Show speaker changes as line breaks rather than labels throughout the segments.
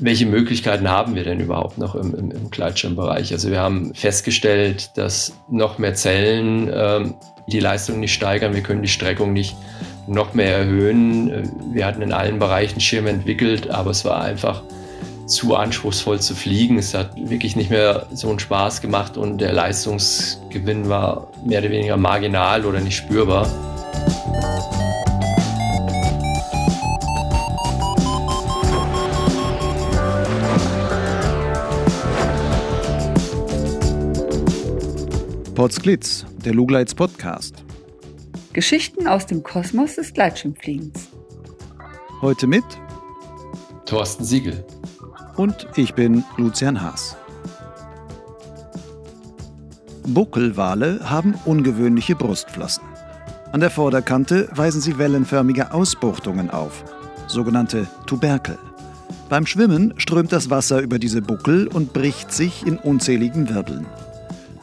welche Möglichkeiten haben wir denn überhaupt noch im, im, im Gleitschirmbereich? Also wir haben festgestellt, dass noch mehr Zellen ähm, die Leistung nicht steigern. Wir können die Streckung nicht noch mehr erhöhen. Wir hatten in allen Bereichen Schirme entwickelt, aber es war einfach zu anspruchsvoll zu fliegen. Es hat wirklich nicht mehr so einen Spaß gemacht und der Leistungsgewinn war mehr oder weniger marginal oder nicht spürbar.
Potsglitz, der Lugleits Podcast.
Geschichten aus dem Kosmos des Gleitschirmfliegens.
Heute mit
Thorsten Siegel.
Und ich bin Lucian Haas. Buckelwale haben ungewöhnliche Brustflossen. An der Vorderkante weisen sie wellenförmige Ausbuchtungen auf, sogenannte Tuberkel. Beim Schwimmen strömt das Wasser über diese Buckel und bricht sich in unzähligen Wirbeln.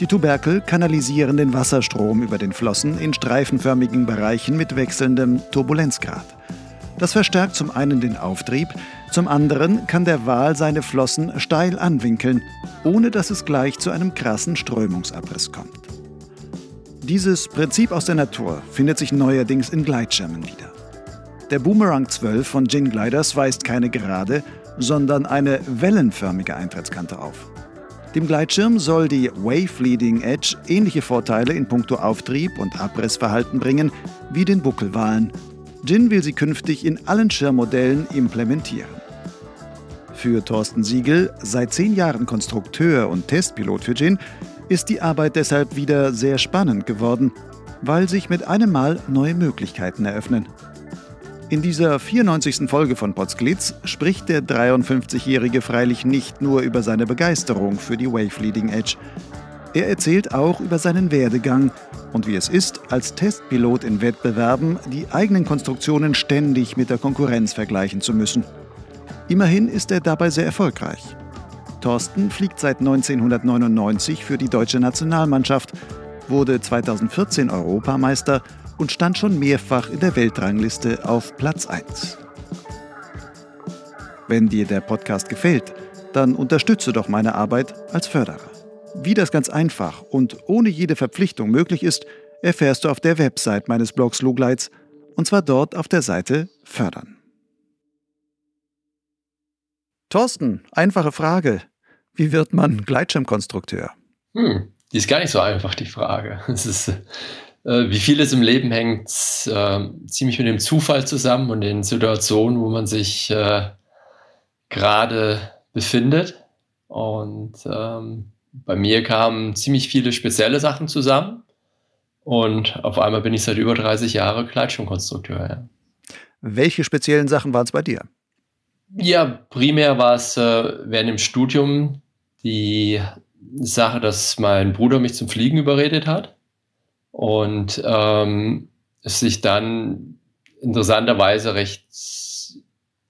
Die Tuberkel kanalisieren den Wasserstrom über den Flossen in streifenförmigen Bereichen mit wechselndem Turbulenzgrad. Das verstärkt zum einen den Auftrieb, zum anderen kann der Wal seine Flossen steil anwinkeln, ohne dass es gleich zu einem krassen Strömungsabriss kommt. Dieses Prinzip aus der Natur findet sich neuerdings in Gleitschirmen wieder. Der Boomerang 12 von Gin Gliders weist keine gerade, sondern eine wellenförmige Eintrittskante auf. Dem Gleitschirm soll die Wave Leading Edge ähnliche Vorteile in puncto Auftrieb und Abrissverhalten bringen wie den Buckelwalen. Gin will sie künftig in allen Schirmmodellen implementieren. Für Thorsten Siegel, seit zehn Jahren Konstrukteur und Testpilot für Gin, ist die Arbeit deshalb wieder sehr spannend geworden, weil sich mit einem Mal neue Möglichkeiten eröffnen. In dieser 94. Folge von Potsglitz spricht der 53-Jährige freilich nicht nur über seine Begeisterung für die Wave Leading Edge. Er erzählt auch über seinen Werdegang und wie es ist, als Testpilot in Wettbewerben die eigenen Konstruktionen ständig mit der Konkurrenz vergleichen zu müssen. Immerhin ist er dabei sehr erfolgreich. Thorsten fliegt seit 1999 für die deutsche Nationalmannschaft, wurde 2014 Europameister und stand schon mehrfach in der Weltrangliste auf Platz 1. Wenn dir der Podcast gefällt, dann unterstütze doch meine Arbeit als Förderer. Wie das ganz einfach und ohne jede Verpflichtung möglich ist, erfährst du auf der Website meines Blogs Lugleits und zwar dort auf der Seite Fördern. Thorsten, einfache Frage. Wie wird man Gleitschirmkonstrukteur?
Hm, die ist gar nicht so einfach, die Frage. Es ist wie vieles im Leben hängt äh, ziemlich mit dem Zufall zusammen und den Situationen, wo man sich äh, gerade befindet. Und ähm, bei mir kamen ziemlich viele spezielle Sachen zusammen. Und auf einmal bin ich seit über 30 Jahren Gleitschirmkonstrukteur. Ja.
Welche speziellen Sachen waren es bei dir?
Ja, primär war es äh, während dem Studium die Sache, dass mein Bruder mich zum Fliegen überredet hat und ähm, es sich dann interessanterweise recht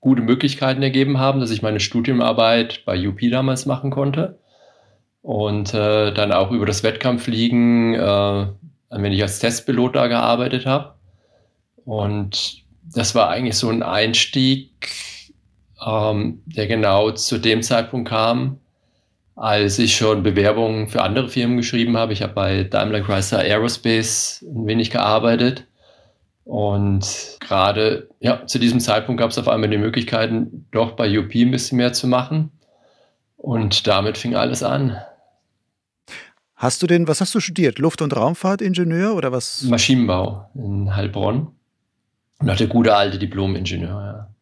gute Möglichkeiten ergeben haben, dass ich meine Studienarbeit bei UP damals machen konnte und äh, dann auch über das Wettkampffliegen, äh, wenn ich als Testpilot da gearbeitet habe. Und das war eigentlich so ein Einstieg, ähm, der genau zu dem Zeitpunkt kam, als ich schon Bewerbungen für andere Firmen geschrieben habe. Ich habe bei Daimler Chrysler Aerospace ein wenig gearbeitet. Und gerade ja, zu diesem Zeitpunkt gab es auf einmal die Möglichkeiten, doch bei UP ein bisschen mehr zu machen. Und damit fing alles an.
Hast du denn, was hast du studiert? Luft- und Raumfahrtingenieur oder was?
Maschinenbau in Heilbronn. Und hatte gute alte Diplom-Ingenieur, ja.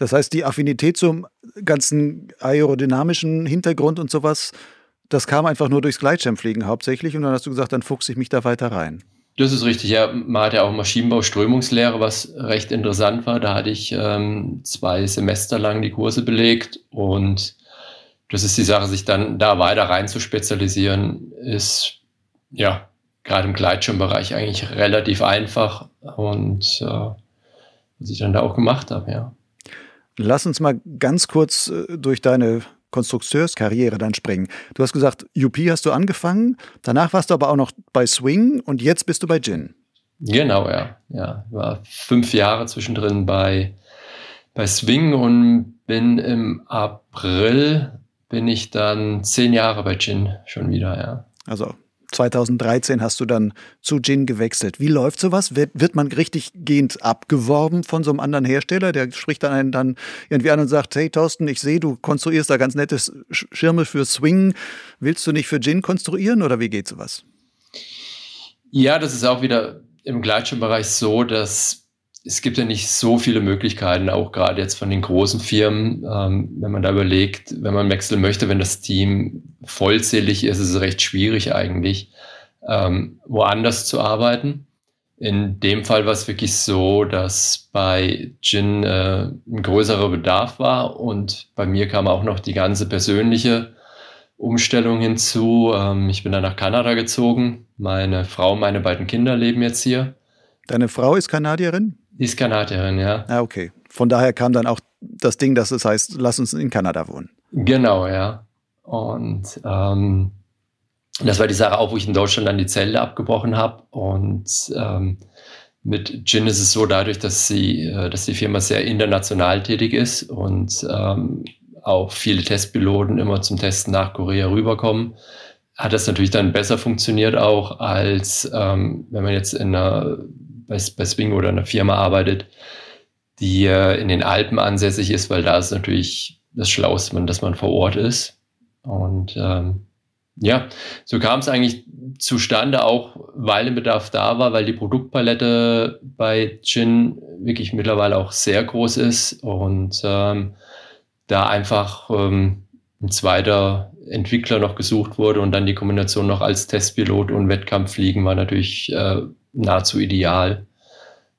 Das heißt, die Affinität zum ganzen aerodynamischen Hintergrund und sowas, das kam einfach nur durchs Gleitschirmfliegen hauptsächlich und dann hast du gesagt, dann fuchse ich mich da weiter rein.
Das ist richtig, ja. Man hat ja auch Maschinenbau-Strömungslehre, was recht interessant war. Da hatte ich ähm, zwei Semester lang die Kurse belegt und das ist die Sache, sich dann da weiter rein zu spezialisieren, ist ja gerade im Gleitschirmbereich eigentlich relativ einfach und äh, was ich dann da auch gemacht habe, ja.
Lass uns mal ganz kurz äh, durch deine Konstrukteurskarriere dann springen. Du hast gesagt, UP hast du angefangen, danach warst du aber auch noch bei Swing und jetzt bist du bei Gin.
Genau, ja. Ja, war fünf Jahre zwischendrin bei bei Swing und bin im April, bin ich dann zehn Jahre bei Gin schon wieder, ja.
Also 2013 hast du dann zu Gin gewechselt. Wie läuft sowas? Wird, wird man richtig gehend abgeworben von so einem anderen Hersteller? Der spricht dann einen dann irgendwie an und sagt, hey Thorsten, ich sehe, du konstruierst da ganz nette Schirme für Swing. Willst du nicht für Gin konstruieren oder wie geht sowas?
Ja, das ist auch wieder im Gleitschirmbereich so, dass es gibt ja nicht so viele Möglichkeiten, auch gerade jetzt von den großen Firmen, ähm, wenn man da überlegt, wenn man wechseln möchte, wenn das Team vollzählig ist, ist es recht schwierig eigentlich, ähm, woanders zu arbeiten. In dem Fall war es wirklich so, dass bei Gin äh, ein größerer Bedarf war und bei mir kam auch noch die ganze persönliche Umstellung hinzu. Ähm, ich bin dann nach Kanada gezogen. Meine Frau, meine beiden Kinder leben jetzt hier.
Deine Frau ist Kanadierin?
Die ist Kanadierin, ja.
Ah, okay. Von daher kam dann auch das Ding, dass es heißt, lass uns in Kanada wohnen.
Genau, ja. Und ähm, das war die Sache auch, wo ich in Deutschland dann die Zelle abgebrochen habe. Und ähm, mit Gin ist es so, dadurch, dass, sie, äh, dass die Firma sehr international tätig ist und ähm, auch viele Testpiloten immer zum Testen nach Korea rüberkommen, hat das natürlich dann besser funktioniert auch, als ähm, wenn man jetzt in einer, bei, bei Swing oder einer Firma arbeitet, die äh, in den Alpen ansässig ist, weil da ist natürlich das Schlauste, dass man vor Ort ist. Und ähm, ja, so kam es eigentlich zustande, auch weil der Bedarf da war, weil die Produktpalette bei Gin wirklich mittlerweile auch sehr groß ist und ähm, da einfach ähm, ein zweiter Entwickler noch gesucht wurde und dann die Kombination noch als Testpilot und Wettkampffliegen war natürlich äh, nahezu ideal.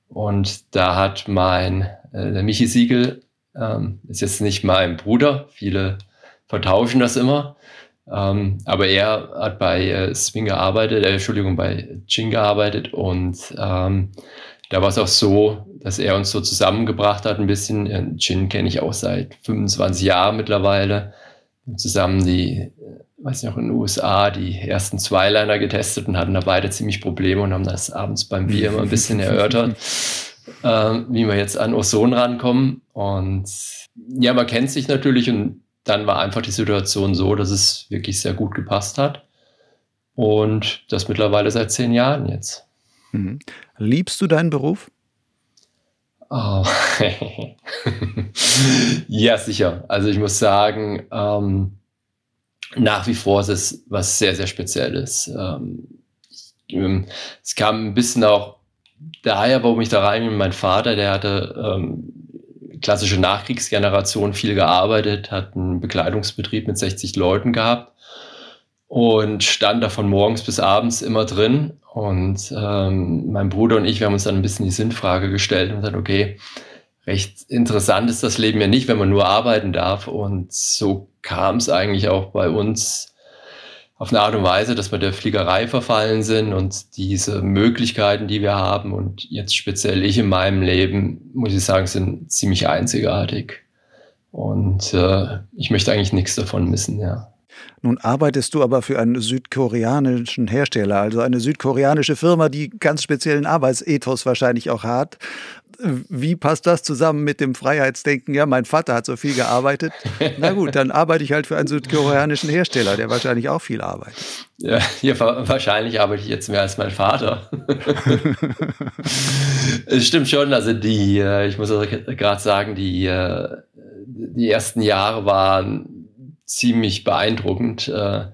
Und da hat mein, äh, der Michi Siegel, ähm, ist jetzt nicht mein Bruder, viele vertauschen das immer, ähm, aber er hat bei äh, Swing gearbeitet, äh, Entschuldigung, bei Chin gearbeitet und ähm, da war es auch so, dass er uns so zusammengebracht hat ein bisschen. Chin kenne ich auch seit 25 Jahren mittlerweile. Zusammen die, äh, weiß ich noch, in den USA die ersten Zweiliner getestet und hatten da beide ziemlich Probleme und haben das abends beim Bier immer ein bisschen erörtert, äh, wie wir jetzt an Ozon rankommen. Und ja, man kennt sich natürlich und dann war einfach die Situation so, dass es wirklich sehr gut gepasst hat. Und das mittlerweile seit zehn Jahren jetzt.
Mhm. Liebst du deinen Beruf?
Oh. ja, sicher. Also ich muss sagen, ähm, nach wie vor ist es was sehr, sehr Spezielles. Ähm, ähm, es kam ein bisschen auch daher, warum ich da rein bin. Mein Vater, der hatte ähm, klassische Nachkriegsgeneration viel gearbeitet, hat einen Bekleidungsbetrieb mit 60 Leuten gehabt und stand da von morgens bis abends immer drin. Und ähm, mein Bruder und ich, wir haben uns dann ein bisschen die Sinnfrage gestellt und gesagt, okay, recht interessant ist das Leben ja nicht, wenn man nur arbeiten darf. Und so kam es eigentlich auch bei uns auf eine Art und Weise, dass wir der Fliegerei verfallen sind und diese Möglichkeiten, die wir haben und jetzt speziell ich in meinem Leben, muss ich sagen, sind ziemlich einzigartig. Und äh, ich möchte eigentlich nichts davon missen, ja.
Nun arbeitest du aber für einen südkoreanischen Hersteller, also eine südkoreanische Firma, die ganz speziellen Arbeitsethos wahrscheinlich auch hat. Wie passt das zusammen mit dem Freiheitsdenken? Ja, mein Vater hat so viel gearbeitet. Na gut, dann arbeite ich halt für einen südkoreanischen Hersteller, der wahrscheinlich auch viel arbeitet.
Ja, ja wahrscheinlich arbeite ich jetzt mehr als mein Vater. es stimmt schon, also die, äh, ich muss gerade sagen, die, äh, die ersten Jahre waren ziemlich beeindruckend. Äh,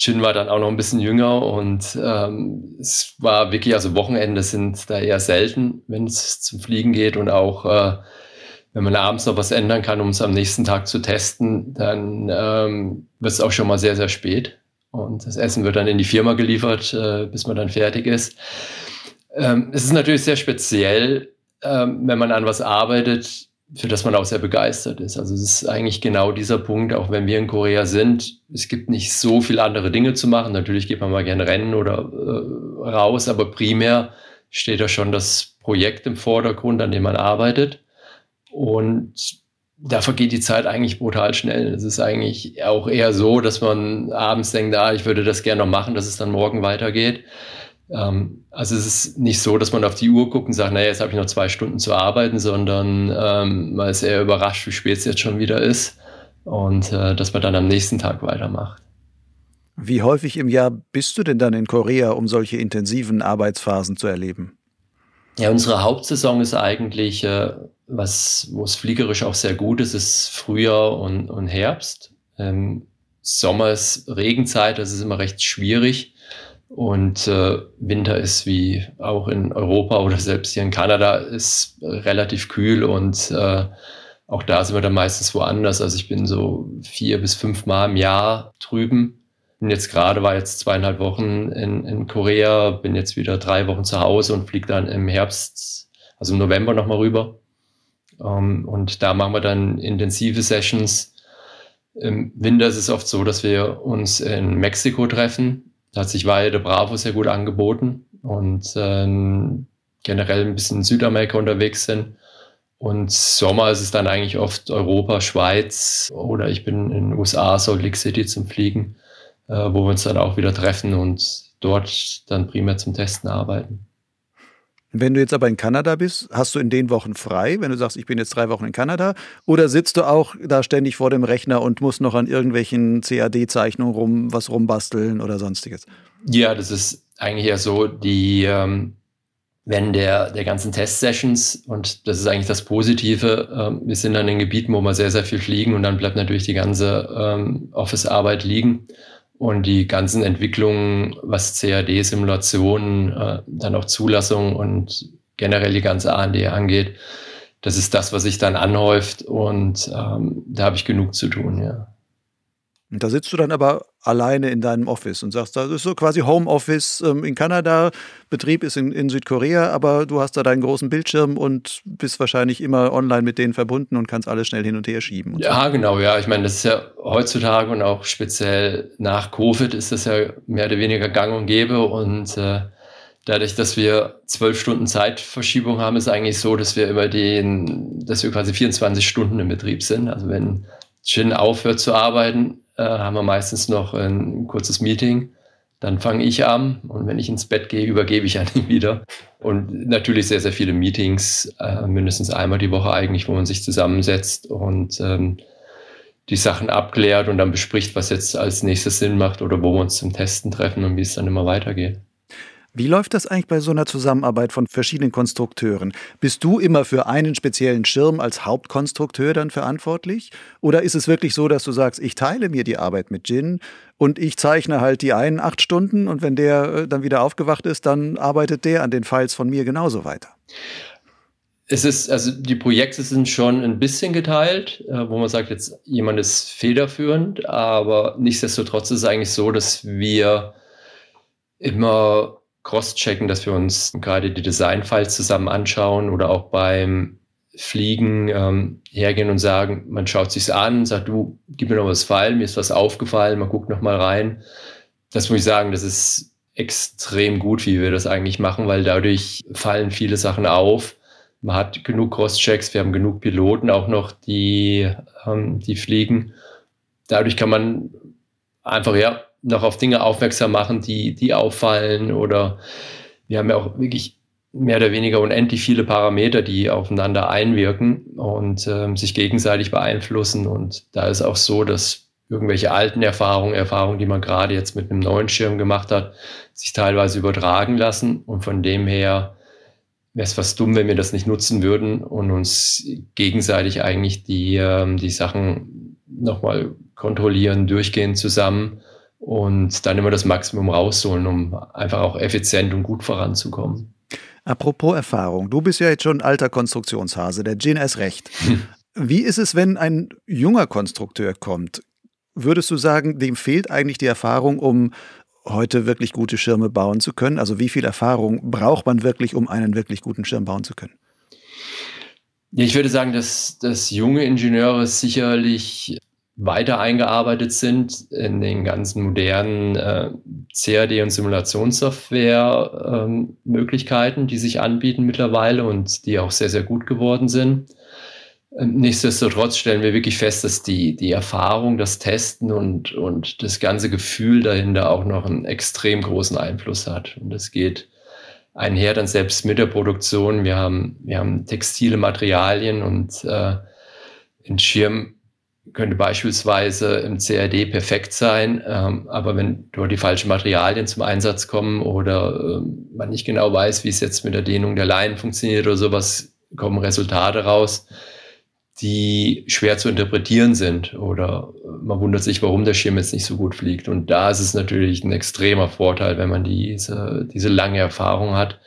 Chin war dann auch noch ein bisschen jünger und ähm, es war wirklich, also Wochenende sind da eher selten, wenn es zum Fliegen geht und auch äh, wenn man abends noch was ändern kann, um es am nächsten Tag zu testen, dann ähm, wird es auch schon mal sehr, sehr spät. Und das Essen wird dann in die Firma geliefert, äh, bis man dann fertig ist. Ähm, es ist natürlich sehr speziell, ähm, wenn man an was arbeitet, für das man auch sehr begeistert ist. Also es ist eigentlich genau dieser Punkt, auch wenn wir in Korea sind, es gibt nicht so viele andere Dinge zu machen. Natürlich geht man mal gerne rennen oder äh, raus, aber primär steht da schon das Projekt im Vordergrund, an dem man arbeitet. Und da vergeht die Zeit eigentlich brutal schnell. Es ist eigentlich auch eher so, dass man abends denkt, ah, ich würde das gerne noch machen, dass es dann morgen weitergeht. Ähm, also es ist nicht so, dass man auf die Uhr guckt und sagt, naja, jetzt habe ich noch zwei Stunden zu arbeiten, sondern ähm, man ist eher überrascht, wie spät es jetzt schon wieder ist und äh, dass man dann am nächsten Tag weitermacht.
Wie häufig im Jahr bist du denn dann in Korea, um solche intensiven Arbeitsphasen zu erleben?
Ja, unsere Hauptsaison ist eigentlich, äh, was, wo es fliegerisch auch sehr gut ist, ist Frühjahr und, und Herbst. Ähm, Sommer ist Regenzeit, das ist immer recht schwierig. Und äh, Winter ist wie auch in Europa oder selbst hier in Kanada ist relativ kühl und äh, auch da sind wir dann meistens woanders. Also ich bin so vier bis fünf Mal im Jahr drüben. Und jetzt gerade war jetzt zweieinhalb Wochen in, in Korea, bin jetzt wieder drei Wochen zu Hause und fliege dann im Herbst, also im November nochmal rüber. Um, ähm, und da machen wir dann intensive Sessions. Im Winter ist es oft so, dass wir uns in Mexiko treffen da hat sich Valle de Bravo sehr gut angeboten und ähm, generell ein bisschen in Südamerika unterwegs sind. Und Sommer ist es dann eigentlich oft Europa, Schweiz oder ich bin in den USA, Salt Lake City zum Fliegen, äh, wo wir uns dann auch wieder treffen und dort dann primär zum Testen arbeiten.
Wenn du jetzt aber in Kanada bist, hast du in den Wochen frei, wenn du sagst, ich bin jetzt drei Wochen in Kanada, oder sitzt du auch da ständig vor dem Rechner und musst noch an irgendwelchen CAD-Zeichnungen rum, was rumbasteln oder sonstiges?
Ja, das ist eigentlich ja so, die, ähm, wenn der, der ganzen Test-Sessions, und das ist eigentlich das Positive, ähm, wir sind dann in Gebieten, wo wir sehr, sehr viel fliegen und dann bleibt natürlich die ganze ähm, Office-Arbeit liegen. Und die ganzen Entwicklungen, was CAD-Simulationen, äh, dann auch Zulassung und generell die ganze AND angeht, das ist das, was sich dann anhäuft und ähm, da habe ich genug zu tun, ja.
Und da sitzt du dann aber alleine in deinem Office und sagst, das ist so quasi Homeoffice ähm, in Kanada, Betrieb ist in, in Südkorea, aber du hast da deinen großen Bildschirm und bist wahrscheinlich immer online mit denen verbunden und kannst alles schnell hin und her schieben. Und
ja, so. genau, ja. Ich meine, das ist ja heutzutage und auch speziell nach Covid ist das ja mehr oder weniger gang und gäbe und äh, dadurch, dass wir zwölf Stunden Zeitverschiebung haben, ist eigentlich so, dass wir über den, dass wir quasi 24 Stunden im Betrieb sind. Also wenn Jin aufhört zu arbeiten, äh, haben wir meistens noch ein kurzes Meeting. Dann fange ich an und wenn ich ins Bett gehe, übergebe ich an ihn wieder. Und natürlich sehr, sehr viele Meetings, äh, mindestens einmal die Woche eigentlich, wo man sich zusammensetzt und ähm, die Sachen abklärt und dann bespricht, was jetzt als nächstes Sinn macht oder wo wir uns zum Testen treffen und wie es dann immer weitergeht.
Wie läuft das eigentlich bei so einer Zusammenarbeit von verschiedenen Konstrukteuren? Bist du immer für einen speziellen Schirm als Hauptkonstrukteur dann verantwortlich? Oder ist es wirklich so, dass du sagst, ich teile mir die Arbeit mit Jin und ich zeichne halt die einen acht Stunden und wenn der äh, dann wieder aufgewacht ist, dann arbeitet der an den Files von mir genauso weiter?
Es ist, also die Projekte sind schon ein bisschen geteilt, äh, wo man sagt, jetzt jemand ist federführend, aber nichtsdestotrotz ist es eigentlich so, dass wir immer cross-checken, dass wir uns gerade die Design-Files zusammen anschauen oder auch beim Fliegen ähm, hergehen und sagen, man schaut sich's an, sagt du, gib mir noch was File, mir ist was aufgefallen, man guckt noch mal rein. Das muss ich sagen, das ist extrem gut, wie wir das eigentlich machen, weil dadurch fallen viele Sachen auf. Man hat genug Cross-Checks, wir haben genug Piloten auch noch, die, ähm, die fliegen. Dadurch kann man einfach ja noch auf Dinge aufmerksam machen, die, die auffallen. Oder wir haben ja auch wirklich mehr oder weniger unendlich viele Parameter, die aufeinander einwirken und ähm, sich gegenseitig beeinflussen. Und da ist auch so, dass irgendwelche alten Erfahrungen, Erfahrungen, die man gerade jetzt mit einem neuen Schirm gemacht hat, sich teilweise übertragen lassen. Und von dem her wäre es fast dumm, wenn wir das nicht nutzen würden und uns gegenseitig eigentlich die, ähm, die Sachen nochmal kontrollieren, durchgehen zusammen und dann immer das Maximum rausholen, um einfach auch effizient und gut voranzukommen.
Apropos Erfahrung, du bist ja jetzt schon ein alter Konstruktionshase, der Gin ist recht. Wie ist es, wenn ein junger Konstrukteur kommt? Würdest du sagen, dem fehlt eigentlich die Erfahrung, um heute wirklich gute Schirme bauen zu können? Also wie viel Erfahrung braucht man wirklich, um einen wirklich guten Schirm bauen zu können?
Ich würde sagen, dass, dass junge Ingenieure sicherlich weiter eingearbeitet sind in den ganzen modernen äh, CAD- und Simulationssoftware-Möglichkeiten, ähm, die sich anbieten mittlerweile und die auch sehr, sehr gut geworden sind. Nichtsdestotrotz stellen wir wirklich fest, dass die, die Erfahrung, das Testen und, und das ganze Gefühl dahinter auch noch einen extrem großen Einfluss hat. Und das geht einher dann selbst mit der Produktion. Wir haben, wir haben textile Materialien und äh, ein Schirm könnte beispielsweise im CAD perfekt sein, ähm, aber wenn dort die falschen Materialien zum Einsatz kommen oder äh, man nicht genau weiß, wie es jetzt mit der Dehnung der Leinen funktioniert oder sowas, kommen Resultate raus, die schwer zu interpretieren sind oder man wundert sich, warum der Schirm jetzt nicht so gut fliegt. Und da ist es natürlich ein extremer Vorteil, wenn man diese, diese lange Erfahrung hat,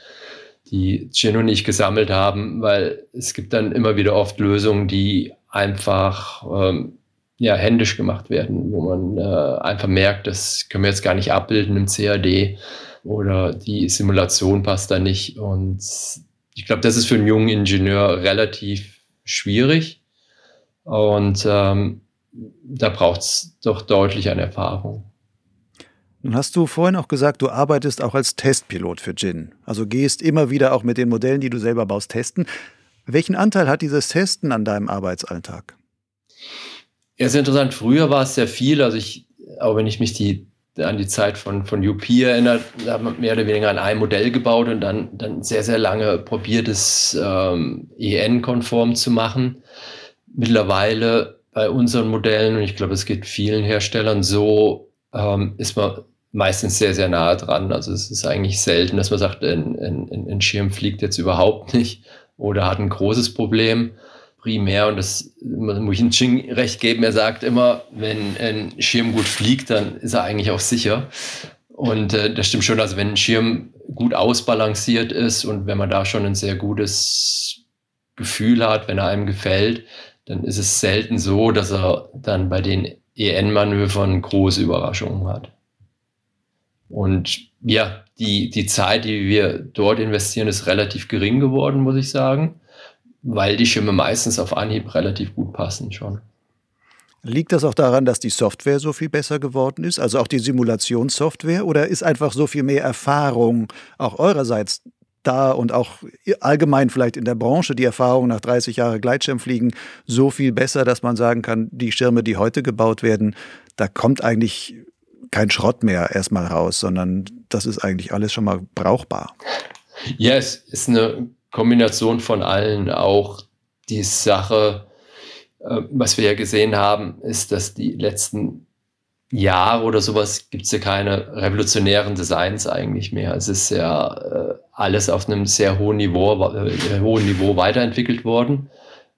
die Gin und ich gesammelt haben, weil es gibt dann immer wieder oft Lösungen, die einfach ähm, ja, händisch gemacht werden, wo man äh, einfach merkt, das können wir jetzt gar nicht abbilden im CAD oder die Simulation passt da nicht. Und ich glaube, das ist für einen jungen Ingenieur relativ schwierig. Und ähm, da braucht es doch deutlich an Erfahrung.
Nun hast du vorhin auch gesagt, du arbeitest auch als Testpilot für Gin. Also gehst immer wieder auch mit den Modellen, die du selber baust, testen. Welchen Anteil hat dieses Testen an deinem Arbeitsalltag?
Ja, sehr interessant. Früher war es sehr viel. Also ich, auch wenn ich mich die, an die Zeit von, von UP erinnere, da hat man mehr oder weniger an einem Modell gebaut und dann, dann sehr, sehr lange probiert, es ähm, EN-konform zu machen. Mittlerweile bei unseren Modellen, und ich glaube, es geht vielen Herstellern so, ähm, ist man meistens sehr, sehr nahe dran. Also es ist eigentlich selten, dass man sagt, ein, ein, ein Schirm fliegt jetzt überhaupt nicht oder hat ein großes Problem primär, und das muss ich ihm Ching recht geben, er sagt immer, wenn ein Schirm gut fliegt, dann ist er eigentlich auch sicher. Und äh, das stimmt schon, also wenn ein Schirm gut ausbalanciert ist und wenn man da schon ein sehr gutes Gefühl hat, wenn er einem gefällt, dann ist es selten so, dass er dann bei den EN-Manövern große Überraschungen hat. Und ja, die, die Zeit, die wir dort investieren, ist relativ gering geworden, muss ich sagen, weil die Schirme meistens auf Anhieb relativ gut passen schon.
Liegt das auch daran, dass die Software so viel besser geworden ist, also auch die Simulationssoftware, oder ist einfach so viel mehr Erfahrung auch eurerseits da und auch allgemein vielleicht in der Branche die Erfahrung nach 30 Jahren Gleitschirmfliegen so viel besser, dass man sagen kann, die Schirme, die heute gebaut werden, da kommt eigentlich kein Schrott mehr erstmal raus, sondern das ist eigentlich alles schon mal brauchbar.
Ja, es ist eine Kombination von allen. Auch die Sache, äh, was wir ja gesehen haben, ist, dass die letzten Jahre oder sowas gibt es ja keine revolutionären Designs eigentlich mehr. Es ist ja äh, alles auf einem sehr hohen Niveau, äh, hohen Niveau weiterentwickelt worden.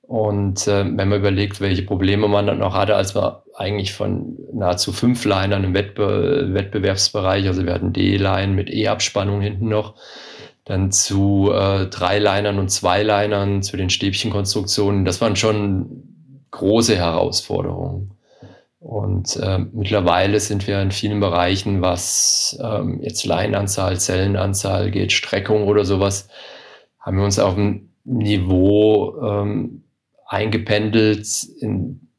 Und äh, wenn man überlegt, welche Probleme man dann noch hatte, als wir eigentlich von nahezu fünf Linern im Wettbe Wettbewerbsbereich, also wir hatten D-Line mit E-Abspannung hinten noch, dann zu äh, drei Linern und zwei Linern, zu den Stäbchenkonstruktionen, das waren schon große Herausforderungen. Und äh, mittlerweile sind wir in vielen Bereichen, was ähm, jetzt Leinanzahl, Zellenanzahl geht, Streckung oder sowas, haben wir uns auf ein Niveau ähm, eingependelt, in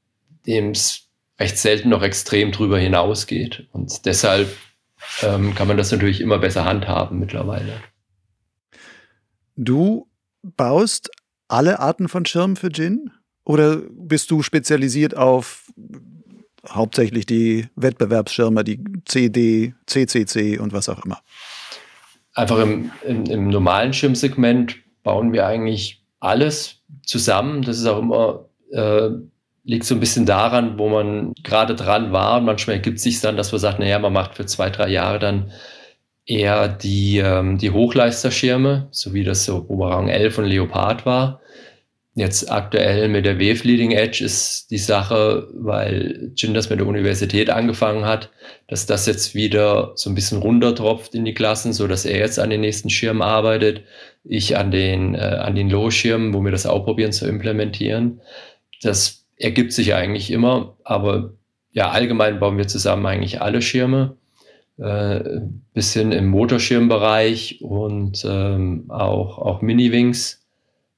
dem es recht selten noch extrem drüber hinausgeht. Und deshalb ähm, kann man das natürlich immer besser handhaben mittlerweile.
Du baust alle Arten von Schirmen für Gin? Oder bist du spezialisiert auf hauptsächlich die Wettbewerbsschirme, die CD, CCC und was auch immer?
Einfach im, im, im normalen Schirmsegment bauen wir eigentlich alles zusammen. Das ist auch immer, äh, liegt so ein bisschen daran, wo man gerade dran war. Und manchmal ergibt sich dann, dass man sagt, naja, man macht für zwei, drei Jahre dann eher die, ähm, die Hochleisterschirme, so wie das so Boomerang 11 und Leopard war. Jetzt aktuell mit der WF Leading Edge ist die Sache, weil Jin das mit der Universität angefangen hat, dass das jetzt wieder so ein bisschen runtertropft in die Klassen, so dass er jetzt an den nächsten Schirmen arbeitet, ich an den, äh, an den Low-Schirmen, wo wir das auch probieren zu implementieren. Das ergibt sich eigentlich immer, aber ja, allgemein bauen wir zusammen eigentlich alle Schirme, äh, bisschen im Motorschirmbereich und ähm, auch, auch Mini-Wings.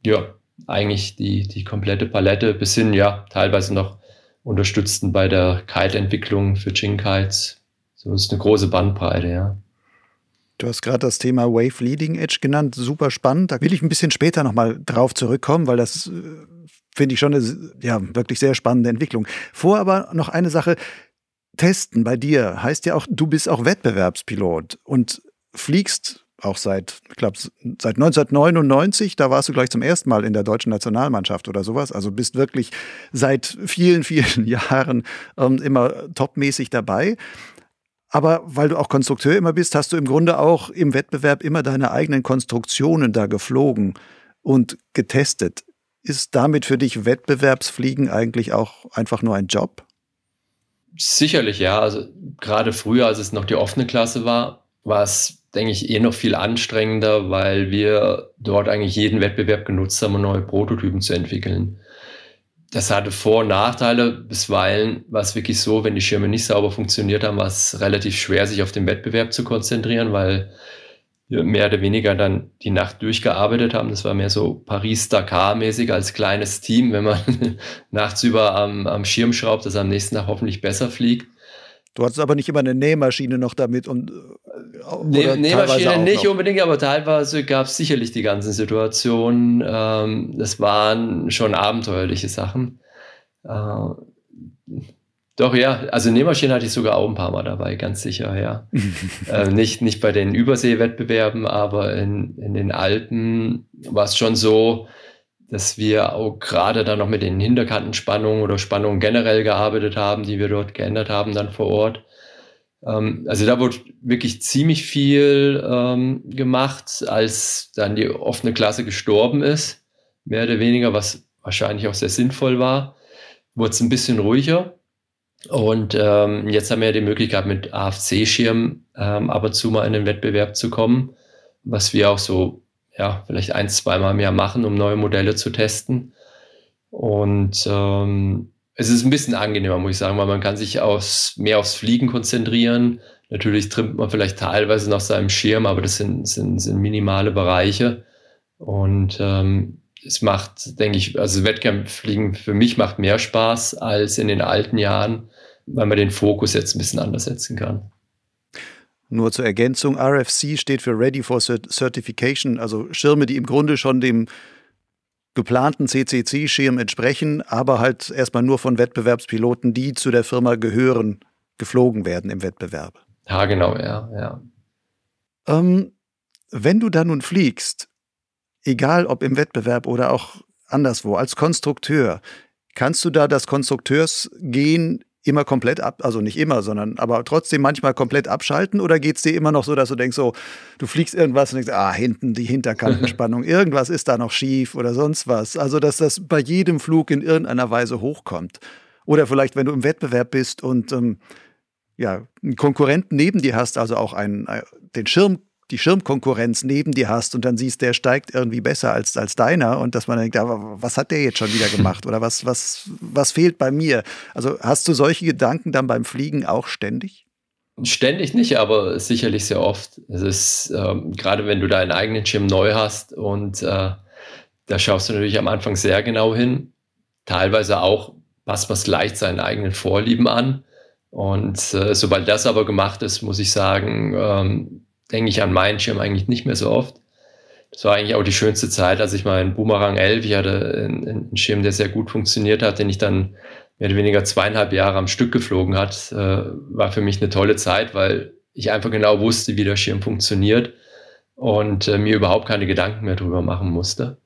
Ja, eigentlich die, die komplette Palette bis hin, ja, teilweise noch unterstützten bei der Kite-Entwicklung für Jing-Kites. So ist eine große Bandbreite, ja.
Du hast gerade das Thema Wave Leading Edge genannt, super spannend. Da will ich ein bisschen später nochmal drauf zurückkommen, weil das äh, finde ich schon eine ja, wirklich sehr spannende Entwicklung. Vor aber noch eine Sache. Testen bei dir heißt ja auch, du bist auch Wettbewerbspilot und fliegst auch seit, ich glaube, seit 1999, da warst du gleich zum ersten Mal in der deutschen Nationalmannschaft oder sowas. Also bist wirklich seit vielen, vielen Jahren ähm, immer topmäßig dabei. Aber weil du auch Konstrukteur immer bist, hast du im Grunde auch im Wettbewerb immer deine eigenen Konstruktionen da geflogen und getestet. Ist damit für dich Wettbewerbsfliegen eigentlich auch einfach nur ein Job?
Sicherlich, ja. Also gerade früher, als es noch die offene Klasse war, war es, denke ich, eh noch viel anstrengender, weil wir dort eigentlich jeden Wettbewerb genutzt haben, um neue Prototypen zu entwickeln. Das hatte Vor- und Nachteile. Bisweilen war es wirklich so, wenn die Schirme nicht sauber funktioniert haben, war es relativ schwer, sich auf den Wettbewerb zu konzentrieren, weil wir mehr oder weniger dann die Nacht durchgearbeitet haben. Das war mehr so Paris-Dakar-mäßig als kleines Team, wenn man nachts über am, am Schirm schraubt, dass am nächsten Tag hoffentlich besser fliegt.
Du hattest aber nicht immer eine Nähmaschine noch damit und
nee, Nähmaschine nicht noch. unbedingt, aber teilweise gab es sicherlich die ganzen Situationen. Ähm, das waren schon abenteuerliche Sachen. Äh, doch, ja, also Nähmaschine hatte ich sogar auch ein paar Mal dabei, ganz sicher, ja. äh, nicht, nicht bei den Überseewettbewerben, aber in, in den Alpen war es schon so, dass wir auch gerade dann noch mit den Hinterkantenspannungen oder Spannungen generell gearbeitet haben, die wir dort geändert haben dann vor Ort. Ähm, also da wurde wirklich ziemlich viel ähm, gemacht, als dann die offene Klasse gestorben ist, mehr oder weniger, was wahrscheinlich auch sehr sinnvoll war, wurde es ein bisschen ruhiger. Und ähm, jetzt haben wir ja die Möglichkeit, mit AFC-Schirm ähm, ab und zu mal in den Wettbewerb zu kommen, was wir auch so, ja, vielleicht ein, zweimal im Jahr machen, um neue Modelle zu testen. Und ähm, es ist ein bisschen angenehmer, muss ich sagen, weil man kann sich aufs, mehr aufs Fliegen konzentrieren. Natürlich trimmt man vielleicht teilweise nach seinem Schirm, aber das sind, sind, sind minimale Bereiche. Und ähm, es macht, denke ich, also Wettkampffliegen für mich macht mehr Spaß als in den alten Jahren, weil man den Fokus jetzt ein bisschen anders setzen kann.
Nur zur Ergänzung, RFC steht für Ready for Certification, also Schirme, die im Grunde schon dem geplanten CCC-Schirm entsprechen, aber halt erstmal nur von Wettbewerbspiloten, die zu der Firma gehören, geflogen werden im Wettbewerb.
Ja, genau, ja, ja.
Ähm, wenn du da nun fliegst, egal ob im Wettbewerb oder auch anderswo, als Konstrukteur, kannst du da das Konstrukteursgehen immer komplett ab, also nicht immer, sondern aber trotzdem manchmal komplett abschalten oder geht es dir immer noch so, dass du denkst, so, du fliegst irgendwas und denkst, ah, hinten die Hinterkantenspannung, irgendwas ist da noch schief oder sonst was. Also, dass das bei jedem Flug in irgendeiner Weise hochkommt. Oder vielleicht, wenn du im Wettbewerb bist und ähm, ja, einen Konkurrenten neben dir hast, also auch einen, äh, den Schirm die Schirmkonkurrenz neben dir hast und dann siehst, der steigt irgendwie besser als, als deiner und dass man denkt, aber was hat der jetzt schon wieder gemacht oder was, was, was fehlt bei mir? Also hast du solche Gedanken dann beim Fliegen auch ständig?
Ständig nicht, aber sicherlich sehr oft. Es ist ähm, gerade, wenn du deinen eigenen Schirm neu hast und äh, da schaust du natürlich am Anfang sehr genau hin. Teilweise auch passt man leicht seinen eigenen Vorlieben an. Und äh, sobald das aber gemacht ist, muss ich sagen, ähm, denke ich an meinen Schirm eigentlich nicht mehr so oft. Das war eigentlich auch die schönste Zeit, als ich meinen Boomerang 11, ich hatte einen, Schirm, der sehr gut funktioniert hat, den ich dann mehr oder weniger zweieinhalb Jahre am Stück geflogen hat, äh, war für mich eine tolle Zeit, weil ich einfach genau wusste, wie der Schirm funktioniert und äh, mir überhaupt keine Gedanken mehr drüber machen musste.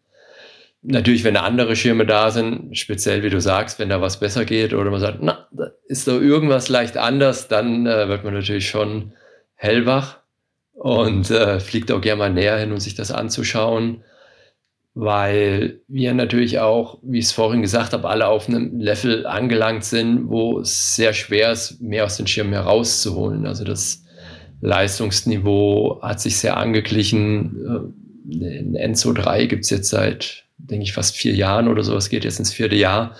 Natürlich, wenn andere Schirme da sind, speziell wie du sagst, wenn da was besser geht oder man sagt, na, ist da irgendwas leicht anders, dann äh, wird man natürlich schon hellwach und äh, fliegt auch gerne mal näher hin, um sich das anzuschauen, weil wir natürlich auch, wie ich es vorhin gesagt habe, alle auf einem Level angelangt sind, wo es sehr schwer ist, mehr aus den Schirmen herauszuholen. Also das Leistungsniveau hat sich sehr angeglichen. Äh, in Enzo 3 gibt es jetzt seit, denke ich, fast vier Jahren oder so. Es geht jetzt ins vierte Jahr.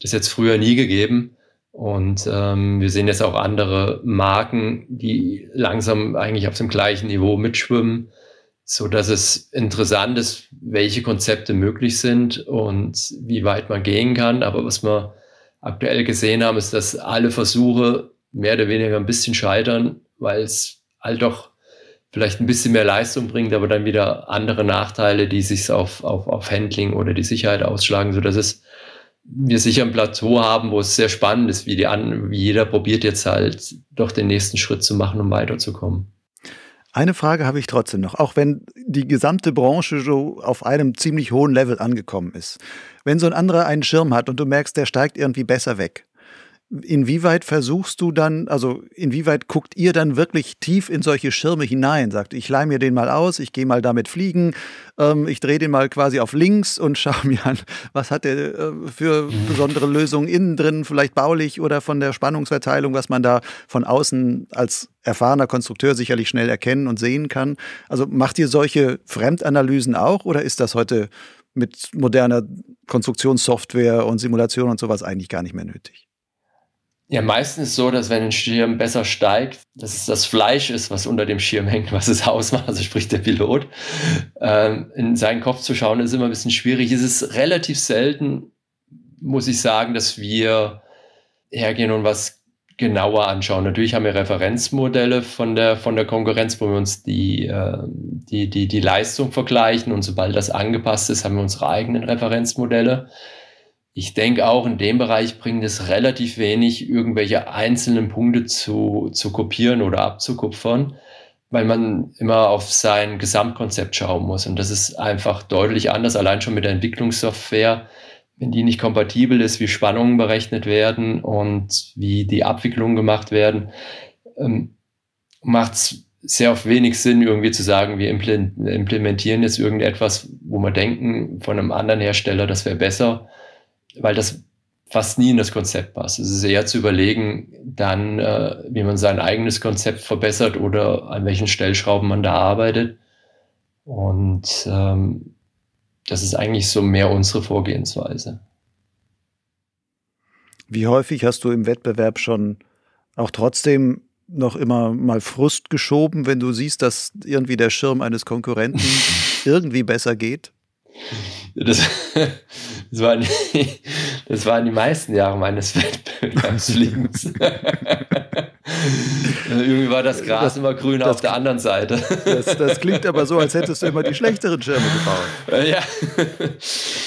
Das jetzt früher nie gegeben. Und ähm, wir sehen jetzt auch andere Marken, die langsam eigentlich auf dem gleichen Niveau mitschwimmen, so dass es interessant ist, welche Konzepte möglich sind und wie weit man gehen kann. Aber was wir aktuell gesehen haben, ist, dass alle Versuche mehr oder weniger ein bisschen scheitern, weil es halt doch vielleicht ein bisschen mehr Leistung bringt, aber dann wieder andere Nachteile, die sich auf, auf, auf Handling oder die Sicherheit ausschlagen, so dass es wir sicher ein Plateau haben, wo es sehr spannend ist, wie, die an, wie jeder probiert jetzt halt doch den nächsten Schritt zu machen, um weiterzukommen.
Eine Frage habe ich trotzdem noch, auch wenn die gesamte Branche so auf einem ziemlich hohen Level angekommen ist. Wenn so ein anderer einen Schirm hat und du merkst, der steigt irgendwie besser weg, Inwieweit versuchst du dann, also inwieweit guckt ihr dann wirklich tief in solche Schirme hinein? Sagt, ich leih mir den mal aus, ich gehe mal damit fliegen, ähm, ich drehe den mal quasi auf links und schaue mir an, was hat der äh, für besondere Lösungen innen drin, vielleicht baulich oder von der Spannungsverteilung, was man da von außen als erfahrener Konstrukteur sicherlich schnell erkennen und sehen kann. Also macht ihr solche Fremdanalysen auch oder ist das heute mit moderner Konstruktionssoftware und Simulation und sowas eigentlich gar nicht mehr nötig?
Ja, meistens so, dass wenn ein Schirm besser steigt, dass es das Fleisch ist, was unter dem Schirm hängt, was es ausmacht, also sprich der Pilot. Ähm, in seinen Kopf zu schauen, ist immer ein bisschen schwierig. Es ist relativ selten, muss ich sagen, dass wir hergehen und was genauer anschauen. Natürlich haben wir Referenzmodelle von der, von der Konkurrenz, wo wir uns die, äh, die, die, die Leistung vergleichen und sobald das angepasst ist, haben wir unsere eigenen Referenzmodelle. Ich denke auch in dem Bereich bringt es relativ wenig, irgendwelche einzelnen Punkte zu, zu kopieren oder abzukupfern, weil man immer auf sein Gesamtkonzept schauen muss. Und das ist einfach deutlich anders, allein schon mit der Entwicklungssoftware. Wenn die nicht kompatibel ist, wie Spannungen berechnet werden und wie die Abwicklungen gemacht werden, ähm, macht es sehr oft wenig Sinn, irgendwie zu sagen, wir implementieren jetzt irgendetwas, wo wir denken von einem anderen Hersteller, das wäre besser weil das fast nie in das Konzept passt. Es ist eher zu überlegen, dann, äh, wie man sein eigenes Konzept verbessert oder an welchen Stellschrauben man da arbeitet. Und ähm, das ist eigentlich so mehr unsere Vorgehensweise.
Wie häufig hast du im Wettbewerb schon auch trotzdem noch immer mal Frust geschoben, wenn du siehst, dass irgendwie der Schirm eines Konkurrenten irgendwie besser geht?
Das, das, waren, die, das waren die meisten Jahre meines Wettbewerbsfliegens. Irgendwie war das Gras das, immer grün auf der anderen Seite.
Das, das, klingt aber so, als hättest du immer die schlechteren Schirme gebaut.
Ja,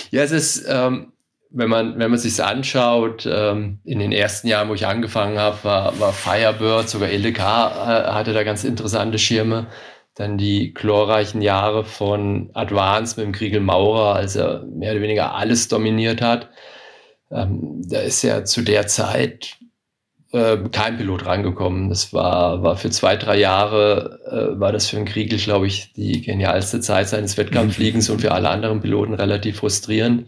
ja es ist, ähm, wenn man, wenn man sich anschaut, ähm, in den ersten Jahren, wo ich angefangen habe, war, war Firebird, sogar LDK äh, hatte da ganz interessante Schirme dann die glorreichen Jahre von Advance mit dem Kriegel Maurer, als er mehr oder weniger alles dominiert hat. Ähm, da ist ja zu der Zeit äh, kein Pilot rangekommen. Das war, war für zwei, drei Jahre, äh, war das für den Kriegel, glaube ich, die genialste Zeit seines Wettkampffliegens und für alle anderen Piloten relativ frustrierend.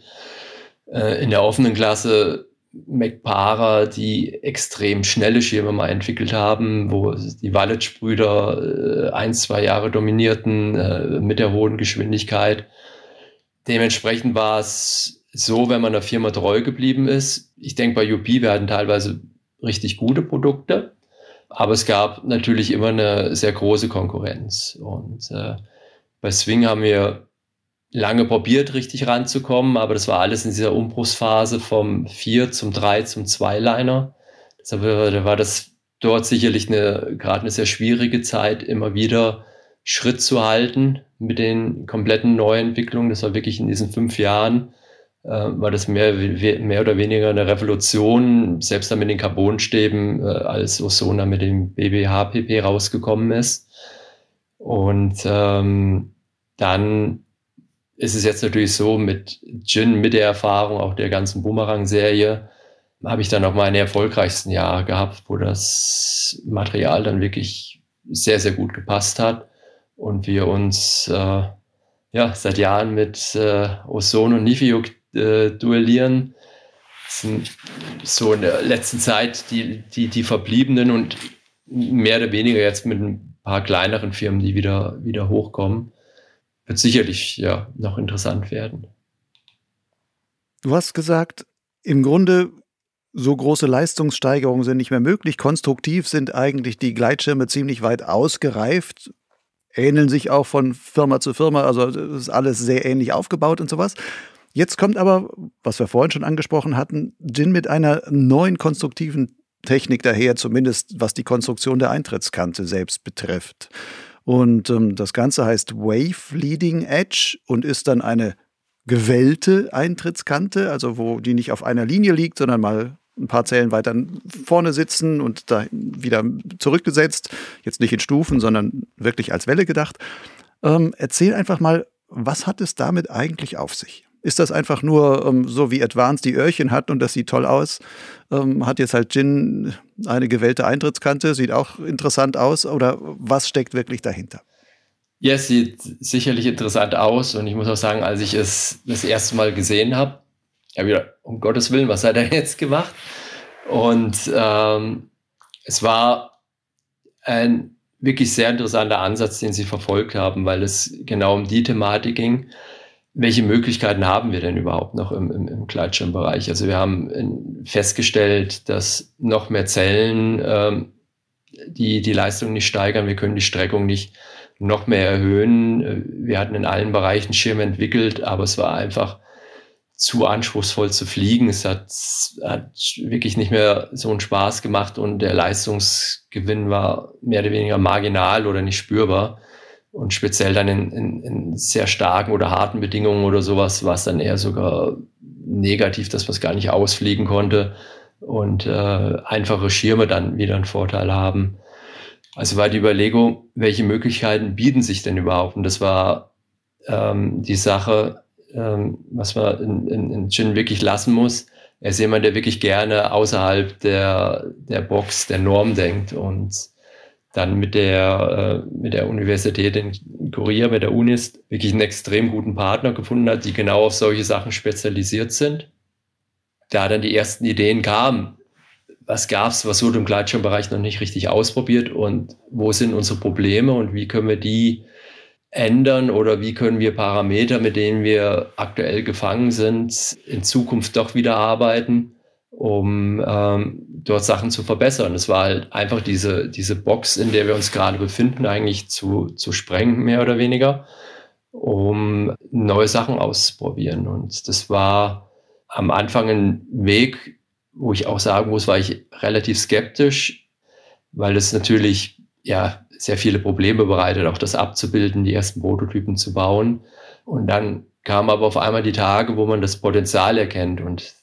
Äh, in der offenen Klasse McPara, die extrem schnelle Schirme mal entwickelt haben, wo die Wallet-Brüder äh, ein, zwei Jahre dominierten äh, mit der hohen Geschwindigkeit. Dementsprechend war es so, wenn man der Firma treu geblieben ist. Ich denke, bei UP werden teilweise richtig gute Produkte, aber es gab natürlich immer eine sehr große Konkurrenz. Und äh, bei Swing haben wir lange probiert, richtig ranzukommen, aber das war alles in dieser Umbruchsphase vom 4 zum 3 zum 2-Liner. Deshalb war das dort sicherlich eine, gerade eine sehr schwierige Zeit, immer wieder Schritt zu halten mit den kompletten Neuentwicklungen. Das war wirklich in diesen fünf Jahren, äh, war das mehr, mehr oder weniger eine Revolution, selbst dann mit den Carbonstäben, äh, als Osona mit dem BBHPP rausgekommen ist. Und ähm, dann ist es jetzt natürlich so, mit Jin, mit der Erfahrung auch der ganzen Boomerang-Serie, habe ich dann auch meine erfolgreichsten Jahre gehabt, wo das Material dann wirklich sehr, sehr gut gepasst hat und wir uns äh, ja, seit Jahren mit äh, Ozon und Nifiuk äh, duellieren. Das sind so in der letzten Zeit die, die, die verbliebenen und mehr oder weniger jetzt mit ein paar kleineren Firmen, die wieder, wieder hochkommen wird sicherlich ja noch interessant werden.
Du hast gesagt, im Grunde so große Leistungssteigerungen sind nicht mehr möglich. Konstruktiv sind eigentlich die Gleitschirme ziemlich weit ausgereift, ähneln sich auch von Firma zu Firma, also ist alles sehr ähnlich aufgebaut und sowas. Jetzt kommt aber, was wir vorhin schon angesprochen hatten, Jin mit einer neuen konstruktiven Technik daher, zumindest was die Konstruktion der Eintrittskante selbst betrifft. Und ähm, das Ganze heißt Wave Leading Edge und ist dann eine gewellte Eintrittskante, also wo die nicht auf einer Linie liegt, sondern mal ein paar Zellen weiter vorne sitzen und da wieder zurückgesetzt. Jetzt nicht in Stufen, sondern wirklich als Welle gedacht. Ähm, erzähl einfach mal, was hat es damit eigentlich auf sich? Ist das einfach nur ähm, so wie Advanced die Öhrchen hat und das sieht toll aus? Ähm, hat jetzt halt Jin eine gewählte Eintrittskante, sieht auch interessant aus oder was steckt wirklich dahinter?
Ja, es sieht sicherlich interessant aus und ich muss auch sagen, als ich es das erste Mal gesehen habe, ja wieder, um Gottes Willen, was hat er jetzt gemacht? Und ähm, es war ein wirklich sehr interessanter Ansatz, den sie verfolgt haben, weil es genau um die Thematik ging. Welche Möglichkeiten haben wir denn überhaupt noch im, im, im Gleitschirmbereich? Also wir haben festgestellt, dass noch mehr Zellen ähm, die, die Leistung nicht steigern. Wir können die Streckung nicht noch mehr erhöhen. Wir hatten in allen Bereichen Schirme entwickelt, aber es war einfach zu anspruchsvoll zu fliegen. Es hat, hat wirklich nicht mehr so einen Spaß gemacht und der Leistungsgewinn war mehr oder weniger marginal oder nicht spürbar. Und speziell dann in, in, in sehr starken oder harten Bedingungen oder sowas war es dann eher sogar negativ, dass man es gar nicht ausfliegen konnte und äh, einfache Schirme dann wieder einen Vorteil haben. Also war die Überlegung, welche Möglichkeiten bieten sich denn überhaupt? Und das war ähm, die Sache, ähm, was man in, in, in Gin wirklich lassen muss. Er ist jemand, der wirklich gerne außerhalb der, der Box, der Norm denkt und dann mit der, äh, mit der Universität in Korea, mit der UNIS, wirklich einen extrem guten Partner gefunden hat, die genau auf solche Sachen spezialisiert sind. Da dann die ersten Ideen kamen, was gab's, was wurde im Gleitschirmbereich noch nicht richtig ausprobiert und wo sind unsere Probleme und wie können wir die ändern oder wie können wir Parameter, mit denen wir aktuell gefangen sind, in Zukunft doch wieder arbeiten, um ähm, dort Sachen zu verbessern. Es war halt einfach diese, diese Box, in der wir uns gerade befinden, eigentlich zu, zu sprengen, mehr oder weniger, um neue Sachen auszuprobieren. Und das war am Anfang ein Weg, wo ich auch sagen muss, war ich relativ skeptisch, weil es natürlich ja sehr viele Probleme bereitet, auch das abzubilden, die ersten Prototypen zu bauen. Und dann kamen aber auf einmal die Tage, wo man das Potenzial erkennt. Und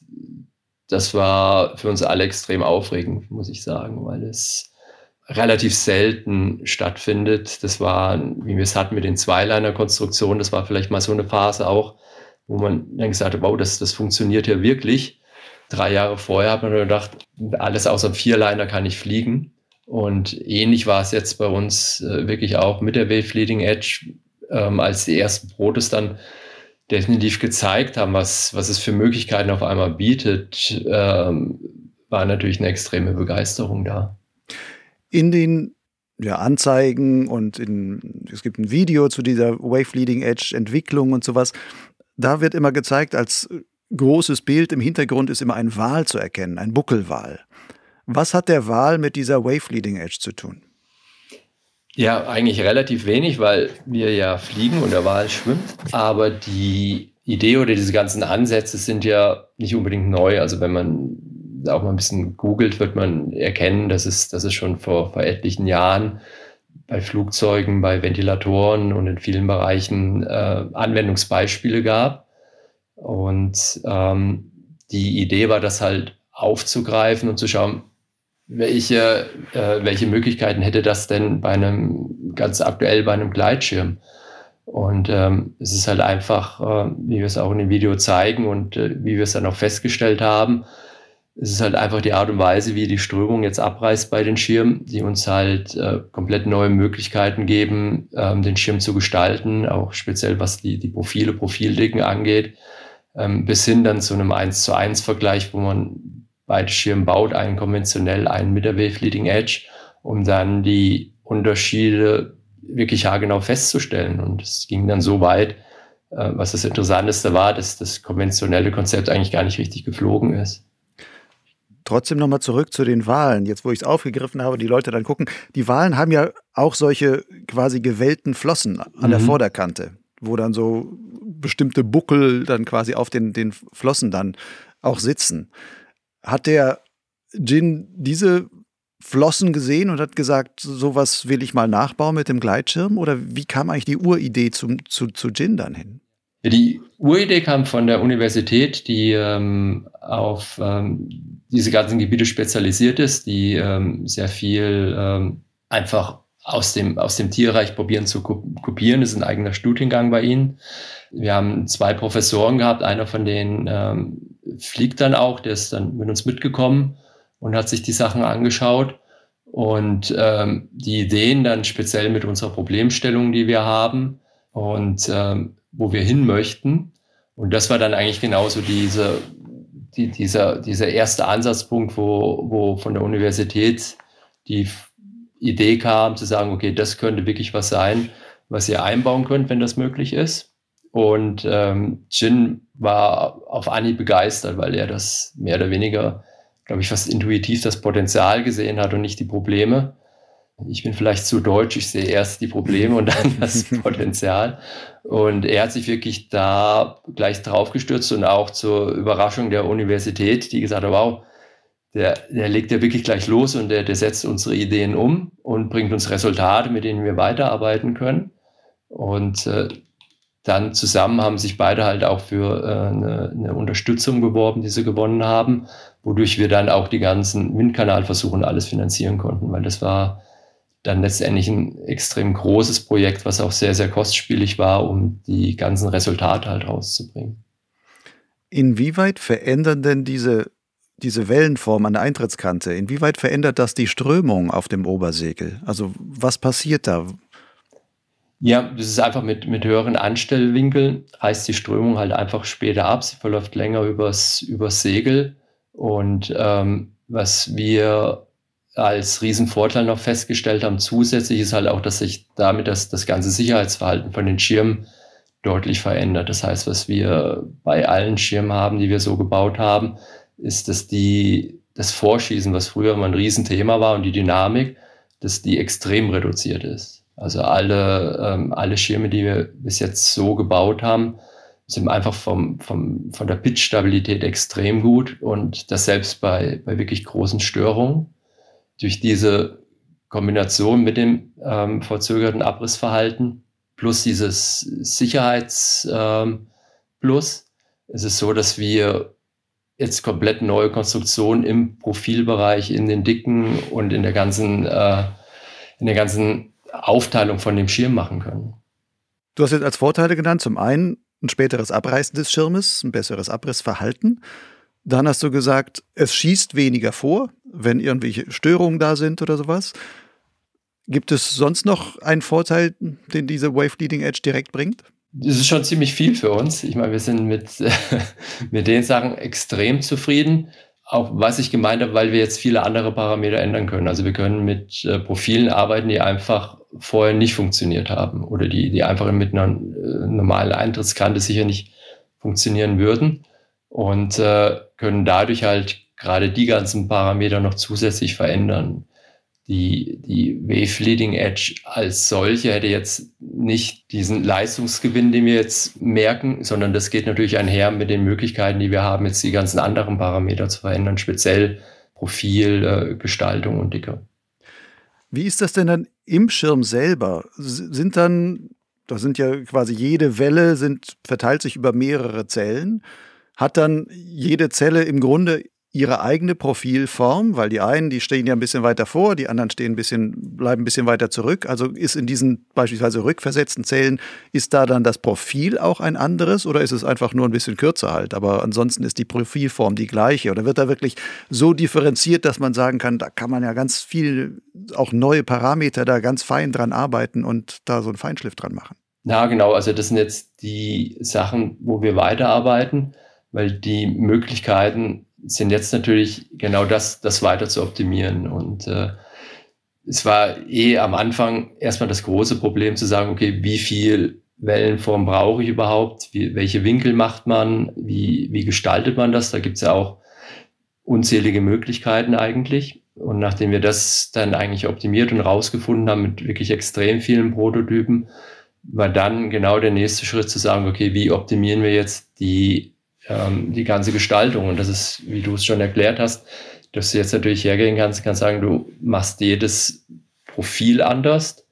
das war für uns alle extrem aufregend, muss ich sagen, weil es relativ selten stattfindet. Das war, wie wir es hatten mit den Zweiliner-Konstruktionen, das war vielleicht mal so eine Phase auch, wo man dann gesagt hat, wow, das, das funktioniert ja wirklich. Drei Jahre vorher hat man gedacht, alles außer Vierliner kann ich fliegen. Und ähnlich war es jetzt bei uns äh, wirklich auch mit der Wave Leading Edge, ähm, als die ersten Brotes dann definitiv gezeigt haben, was, was es für Möglichkeiten auf einmal bietet, ähm, war natürlich eine extreme Begeisterung da.
In den ja, Anzeigen und in, es gibt ein Video zu dieser Wave Leading Edge Entwicklung und sowas. Da wird immer gezeigt, als großes Bild im Hintergrund ist immer ein Wal zu erkennen, ein Buckelwal. Was hat der Wal mit dieser Wave Leading Edge zu tun?
Ja, eigentlich relativ wenig, weil wir ja fliegen und der Wal schwimmt. Aber die Idee oder diese ganzen Ansätze sind ja nicht unbedingt neu. Also wenn man auch mal ein bisschen googelt, wird man erkennen, dass es, dass es schon vor, vor etlichen Jahren bei Flugzeugen, bei Ventilatoren und in vielen Bereichen äh, Anwendungsbeispiele gab. Und ähm, die Idee war, das halt aufzugreifen und zu schauen, welche, äh, welche Möglichkeiten hätte das denn bei einem, ganz aktuell bei einem Gleitschirm? Und ähm, es ist halt einfach, äh, wie wir es auch in dem Video zeigen und äh, wie wir es dann auch festgestellt haben, es ist halt einfach die Art und Weise, wie die Strömung jetzt abreißt bei den Schirmen, die uns halt äh, komplett neue Möglichkeiten geben, ähm, den Schirm zu gestalten, auch speziell was die, die Profile, Profildicken angeht, ähm, bis hin dann zu einem 1 zu 1 Vergleich, wo man beide Schirme baut, einen konventionell, einen mit der Wave Leading Edge, um dann die Unterschiede wirklich haargenau festzustellen. Und es ging dann so weit, äh, was das Interessanteste war, dass das konventionelle Konzept eigentlich gar nicht richtig geflogen ist.
Trotzdem nochmal zurück zu den Wahlen. Jetzt, wo ich es aufgegriffen habe, die Leute dann gucken. Die Wahlen haben ja auch solche quasi gewellten Flossen an mhm. der Vorderkante, wo dann so bestimmte Buckel dann quasi auf den, den Flossen dann auch sitzen. Hat der Jin diese Flossen gesehen und hat gesagt, sowas will ich mal nachbauen mit dem Gleitschirm? Oder wie kam eigentlich die Uridee zum, zu, zu Jin dann hin?
Die Uridee kam von der Universität, die ähm, auf ähm, diese ganzen Gebiete spezialisiert ist, die ähm, sehr viel ähm, einfach aus dem, aus dem Tierreich probieren zu kopieren. Das ist ein eigener Studiengang bei ihnen. Wir haben zwei Professoren gehabt, einer von denen ähm, fliegt dann auch, der ist dann mit uns mitgekommen und hat sich die Sachen angeschaut und ähm, die Ideen dann speziell mit unserer Problemstellung, die wir haben und ähm, wo wir hin möchten. Und das war dann eigentlich genauso diese, die, dieser, dieser erste Ansatzpunkt, wo, wo von der Universität die Idee kam, zu sagen, okay, das könnte wirklich was sein, was ihr einbauen könnt, wenn das möglich ist. Und ähm, Jin war auf Anni begeistert, weil er das mehr oder weniger, glaube ich, fast intuitiv das Potenzial gesehen hat und nicht die Probleme. Ich bin vielleicht zu deutsch, ich sehe erst die Probleme und dann das Potenzial. Und er hat sich wirklich da gleich draufgestürzt und auch zur Überraschung der Universität, die gesagt hat, wow, der, der legt ja wirklich gleich los und der, der setzt unsere Ideen um und bringt uns Resultate, mit denen wir weiterarbeiten können. Und äh, dann zusammen haben sich beide halt auch für äh, eine, eine, Unterstützung beworben, die sie gewonnen haben, wodurch wir dann auch die ganzen Windkanalversuche und alles finanzieren konnten, weil das war dann letztendlich ein extrem großes Projekt, was auch sehr, sehr kostspielig war, um die ganzen Resultate halt rauszubringen.
Inwieweit verändern denn diese diese Wellenform an der Eintrittskante, inwieweit verändert das die Strömung auf dem Obersegel? Also was passiert da?
Ja, das ist einfach mit, mit höheren Anstellwinkeln reißt die Strömung halt einfach später ab. Sie verläuft länger übers, übers Segel. Und ähm, was wir als Riesenvorteil noch festgestellt haben, zusätzlich ist halt auch, dass sich damit das, das ganze Sicherheitsverhalten von den Schirmen deutlich verändert. Das heißt, was wir bei allen Schirmen haben, die wir so gebaut haben, ist, dass die, das Vorschießen, was früher immer ein Riesenthema war und die Dynamik, dass die extrem reduziert ist. Also alle, ähm, alle Schirme, die wir bis jetzt so gebaut haben, sind einfach vom, vom, von der Pitch-Stabilität extrem gut und das selbst bei, bei wirklich großen Störungen. Durch diese Kombination mit dem ähm, verzögerten Abrissverhalten plus dieses Sicherheitsplus ähm, ist es so, dass wir jetzt komplett neue Konstruktion im Profilbereich, in den Dicken und in der ganzen, äh, in der ganzen Aufteilung von dem Schirm machen können.
Du hast jetzt als Vorteile genannt, zum einen ein späteres Abreißen des Schirmes, ein besseres Abrissverhalten. Dann hast du gesagt, es schießt weniger vor, wenn irgendwelche Störungen da sind oder sowas. Gibt es sonst noch einen Vorteil, den diese Wave Leading Edge direkt bringt?
das ist schon ziemlich viel für uns. Ich meine, wir sind mit, mit den Sachen extrem zufrieden. Auch was ich gemeint habe, weil wir jetzt viele andere Parameter ändern können. Also wir können mit äh, Profilen arbeiten, die einfach vorher nicht funktioniert haben oder die, die einfach mit einer äh, normalen Eintrittskante sicher nicht funktionieren würden und äh, können dadurch halt gerade die ganzen Parameter noch zusätzlich verändern die, die Wave Leading Edge als solche hätte jetzt nicht diesen Leistungsgewinn, den wir jetzt merken, sondern das geht natürlich einher mit den Möglichkeiten, die wir haben, jetzt die ganzen anderen Parameter zu verändern, speziell Profil, äh, Gestaltung und Dicke.
Wie ist das denn dann im Schirm selber? Sind dann, da sind ja quasi jede Welle sind, verteilt sich über mehrere Zellen. Hat dann jede Zelle im Grunde ihre eigene Profilform, weil die einen, die stehen ja ein bisschen weiter vor, die anderen stehen ein bisschen, bleiben ein bisschen weiter zurück. Also ist in diesen beispielsweise rückversetzten Zellen, ist da dann das Profil auch ein anderes oder ist es einfach nur ein bisschen kürzer halt? Aber ansonsten ist die Profilform die gleiche oder wird da wirklich so differenziert, dass man sagen kann, da kann man ja ganz viel, auch neue Parameter da ganz fein dran arbeiten und da so einen Feinschliff dran machen?
Ja, genau. Also das sind jetzt die Sachen, wo wir weiterarbeiten, weil die Möglichkeiten sind jetzt natürlich genau das, das weiter zu optimieren. Und äh, es war eh am Anfang erstmal das große Problem zu sagen, okay, wie viel Wellenform brauche ich überhaupt? Wie, welche Winkel macht man? Wie, wie gestaltet man das? Da gibt es ja auch unzählige Möglichkeiten eigentlich. Und nachdem wir das dann eigentlich optimiert und rausgefunden haben mit wirklich extrem vielen Prototypen, war dann genau der nächste Schritt zu sagen, okay, wie optimieren wir jetzt die ähm, die ganze Gestaltung. Und das ist, wie du es schon erklärt hast, dass du jetzt natürlich hergehen kannst, kannst sagen, du machst jedes Profil anders,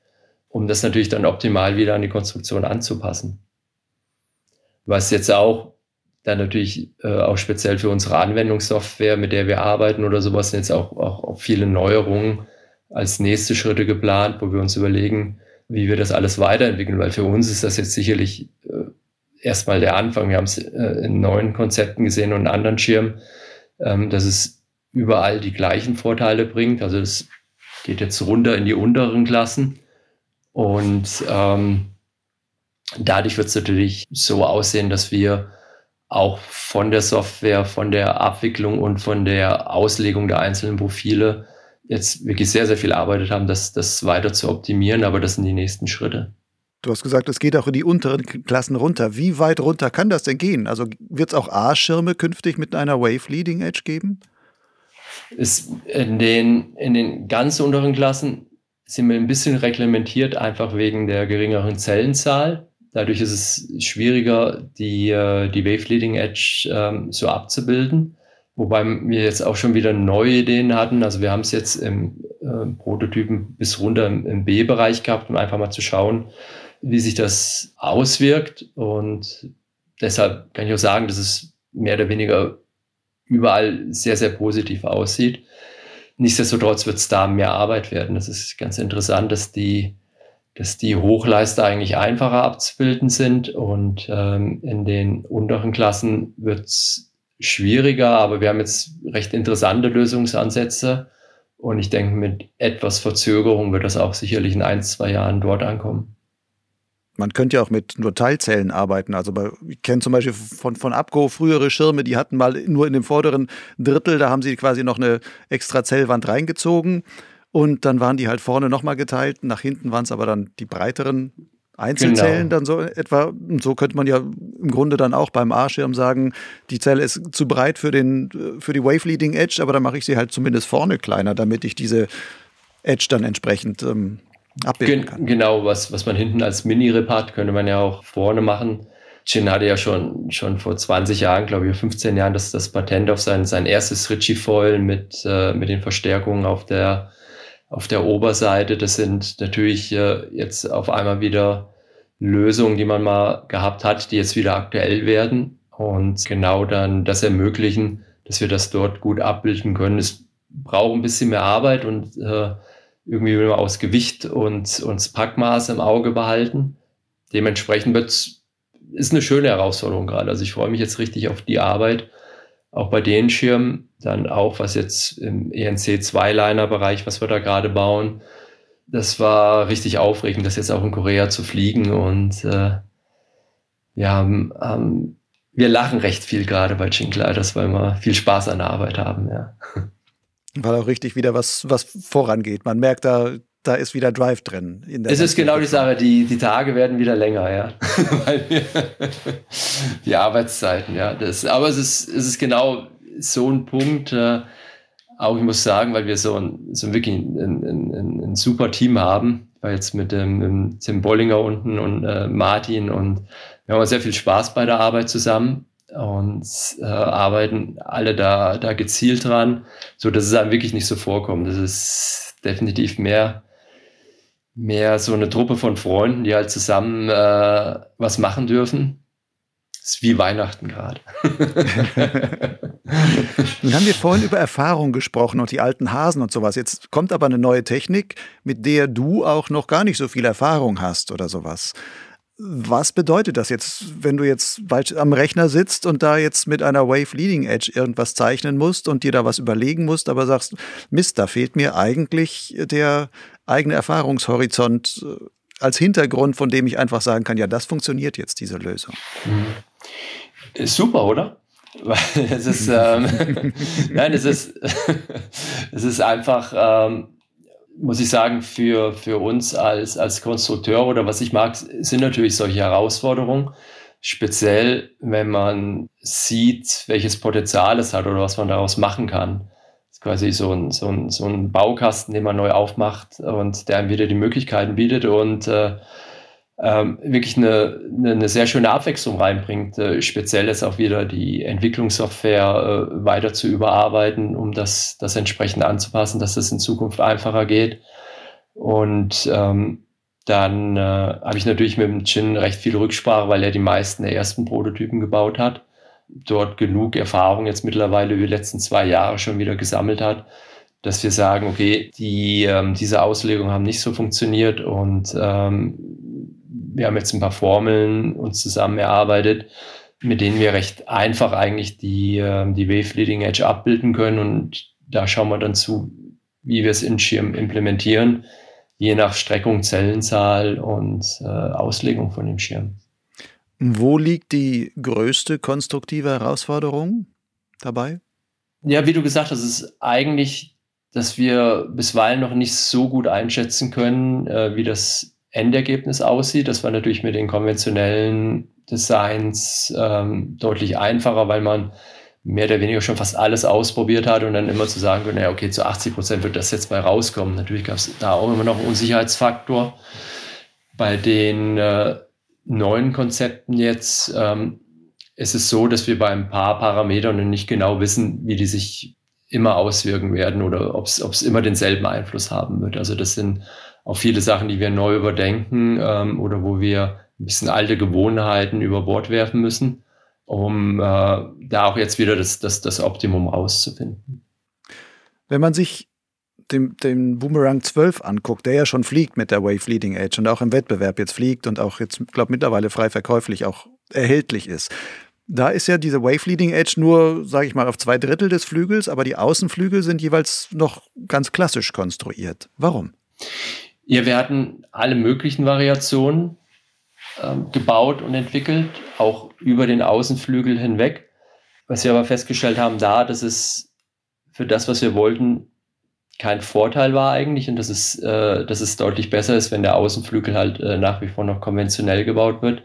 um das natürlich dann optimal wieder an die Konstruktion anzupassen. Was jetzt auch dann natürlich äh, auch speziell für unsere Anwendungssoftware, mit der wir arbeiten oder sowas, sind jetzt auch, auch, auch viele Neuerungen als nächste Schritte geplant, wo wir uns überlegen, wie wir das alles weiterentwickeln, weil für uns ist das jetzt sicherlich erstmal der Anfang. Wir haben es äh, in neuen Konzepten gesehen und in anderen Schirmen, ähm, dass es überall die gleichen Vorteile bringt. Also es geht jetzt runter in die unteren Klassen und ähm, dadurch wird es natürlich so aussehen, dass wir auch von der Software, von der Abwicklung und von der Auslegung der einzelnen Profile jetzt wirklich sehr, sehr viel arbeitet haben, das, das weiter zu optimieren, aber das sind die nächsten Schritte.
Du hast gesagt, es geht auch in die unteren Klassen runter. Wie weit runter kann das denn gehen? Also wird es auch A-Schirme künftig mit einer Wave Leading Edge geben?
Ist in, den, in den ganz unteren Klassen sind wir ein bisschen reglementiert, einfach wegen der geringeren Zellenzahl. Dadurch ist es schwieriger, die, äh, die Wave Leading Edge ähm, so abzubilden. Wobei wir jetzt auch schon wieder neue Ideen hatten. Also wir haben es jetzt im äh, Prototypen bis runter im, im B-Bereich gehabt, um einfach mal zu schauen, wie sich das auswirkt. Und deshalb kann ich auch sagen, dass es mehr oder weniger überall sehr, sehr positiv aussieht. Nichtsdestotrotz wird es da mehr Arbeit werden. Das ist ganz interessant, dass die dass die Hochleister eigentlich einfacher abzubilden sind und ähm, in den unteren Klassen wird es schwieriger, aber wir haben jetzt recht interessante Lösungsansätze und ich denke, mit etwas Verzögerung wird das auch sicherlich in ein, zwei Jahren dort ankommen.
Man könnte ja auch mit nur Teilzellen arbeiten. Also bei, ich kenne zum Beispiel von, von Abgo frühere Schirme, die hatten mal nur in dem vorderen Drittel, da haben sie quasi noch eine extra Zellwand reingezogen und dann waren die halt vorne nochmal geteilt, nach hinten waren es aber dann die breiteren Einzelzellen genau. dann so etwa. Und so könnte man ja im Grunde dann auch beim A-Schirm sagen, die Zelle ist zu breit für, den, für die Wave Leading Edge, aber dann mache ich sie halt zumindest vorne kleiner, damit ich diese Edge dann entsprechend ähm, abbilden kann.
Genau, was, was man hinten als Mini-Rip hat, könnte man ja auch vorne machen. Chin hatte ja schon, schon vor 20 Jahren, glaube ich, 15 Jahren das, das Patent auf sein, sein erstes Ritchie-Foil mit, äh, mit den Verstärkungen auf der auf der Oberseite. Das sind natürlich äh, jetzt auf einmal wieder Lösungen, die man mal gehabt hat, die jetzt wieder aktuell werden und genau dann das ermöglichen, dass wir das dort gut abbilden können. Es braucht ein bisschen mehr Arbeit und äh, irgendwie will man aus Gewicht und, und das Packmaß im Auge behalten. Dementsprechend wird ist eine schöne Herausforderung gerade. Also ich freue mich jetzt richtig auf die Arbeit auch bei den Schirmen, dann auch was jetzt im ENC Zweiliner-Bereich, was wir da gerade bauen, das war richtig aufregend, das jetzt auch in Korea zu fliegen und äh, wir haben, ähm, wir lachen recht viel gerade bei Chinkleiders, weil wir viel Spaß an der Arbeit haben, ja.
Weil auch richtig wieder was, was vorangeht. Man merkt, da, da ist wieder Drive drin.
es ist genau die Sache, die, die Tage werden wieder länger, ja. die Arbeitszeiten, ja. Das, aber es ist, es ist genau so ein Punkt, äh, auch ich muss sagen, weil wir so ein, so wirklich ein, ein, ein, ein super Team haben, weil jetzt mit dem, Tim Bollinger unten und äh, Martin und wir haben sehr viel Spaß bei der Arbeit zusammen und äh, arbeiten alle da, da gezielt dran, so dass es einem wirklich nicht so vorkommt. Das ist definitiv mehr mehr so eine Truppe von Freunden, die halt zusammen äh, was machen dürfen. Das ist wie Weihnachten gerade.
Nun haben wir vorhin über Erfahrung gesprochen und die alten Hasen und sowas. Jetzt kommt aber eine neue Technik, mit der du auch noch gar nicht so viel Erfahrung hast oder sowas. Was bedeutet das jetzt, wenn du jetzt am Rechner sitzt und da jetzt mit einer Wave Leading Edge irgendwas zeichnen musst und dir da was überlegen musst, aber sagst, Mist, da fehlt mir eigentlich der eigene Erfahrungshorizont äh, als Hintergrund, von dem ich einfach sagen kann, ja, das funktioniert jetzt, diese Lösung.
Mhm. Super, oder? es ist, ähm, nein, es ist, es ist einfach, ähm, muss ich sagen, für, für uns als, als Konstrukteur oder was ich mag, sind natürlich solche Herausforderungen. Speziell, wenn man sieht, welches Potenzial es hat oder was man daraus machen kann. Das ist quasi so ein, so ein, so ein Baukasten, den man neu aufmacht und der einem wieder die Möglichkeiten bietet und äh, ähm, wirklich eine, eine, sehr schöne Abwechslung reinbringt. Äh, speziell ist auch wieder die Entwicklungssoftware äh, weiter zu überarbeiten, um das, das entsprechend anzupassen, dass das in Zukunft einfacher geht. Und ähm, dann äh, habe ich natürlich mit dem Chin recht viel Rücksprache, weil er die meisten der ersten Prototypen gebaut hat. Dort genug Erfahrung jetzt mittlerweile über die letzten zwei Jahre schon wieder gesammelt hat, dass wir sagen, okay, die, ähm, diese Auslegungen haben nicht so funktioniert und ähm, wir haben jetzt ein paar Formeln uns zusammen erarbeitet, mit denen wir recht einfach eigentlich die, äh, die Wave Leading Edge abbilden können und da schauen wir dann zu, wie wir es in Schirm implementieren je nach Streckung, Zellenzahl und äh, Auslegung von dem Schirm.
Wo liegt die größte konstruktive Herausforderung dabei?
Ja, wie du gesagt hast, ist eigentlich, dass wir bisweilen noch nicht so gut einschätzen können, äh, wie das Endergebnis aussieht. Das war natürlich mit den konventionellen Designs ähm, deutlich einfacher, weil man mehr oder weniger schon fast alles ausprobiert hat und dann immer zu sagen, naja, okay, zu 80 Prozent wird das jetzt mal rauskommen. Natürlich gab es da auch immer noch einen Unsicherheitsfaktor. Bei den äh, neuen Konzepten jetzt ähm, ist es so, dass wir bei ein paar Parametern nicht genau wissen, wie die sich immer auswirken werden oder ob es immer denselben Einfluss haben wird. Also das sind auch viele Sachen, die wir neu überdenken ähm, oder wo wir ein bisschen alte Gewohnheiten über Bord werfen müssen um äh, da auch jetzt wieder das, das, das Optimum rauszufinden.
Wenn man sich den, den Boomerang 12 anguckt, der ja schon fliegt mit der Wave Leading Edge und auch im Wettbewerb jetzt fliegt und auch jetzt, glaube mittlerweile frei verkäuflich auch erhältlich ist. Da ist ja diese Wave Leading Edge nur, sage ich mal, auf zwei Drittel des Flügels, aber die Außenflügel sind jeweils noch ganz klassisch konstruiert. Warum?
Ja, wir hatten alle möglichen Variationen ähm, gebaut und entwickelt, auch über den Außenflügel hinweg. Was wir aber festgestellt haben da, dass es für das, was wir wollten, kein Vorteil war eigentlich und dass es, äh, dass es deutlich besser ist, wenn der Außenflügel halt äh, nach wie vor noch konventionell gebaut wird.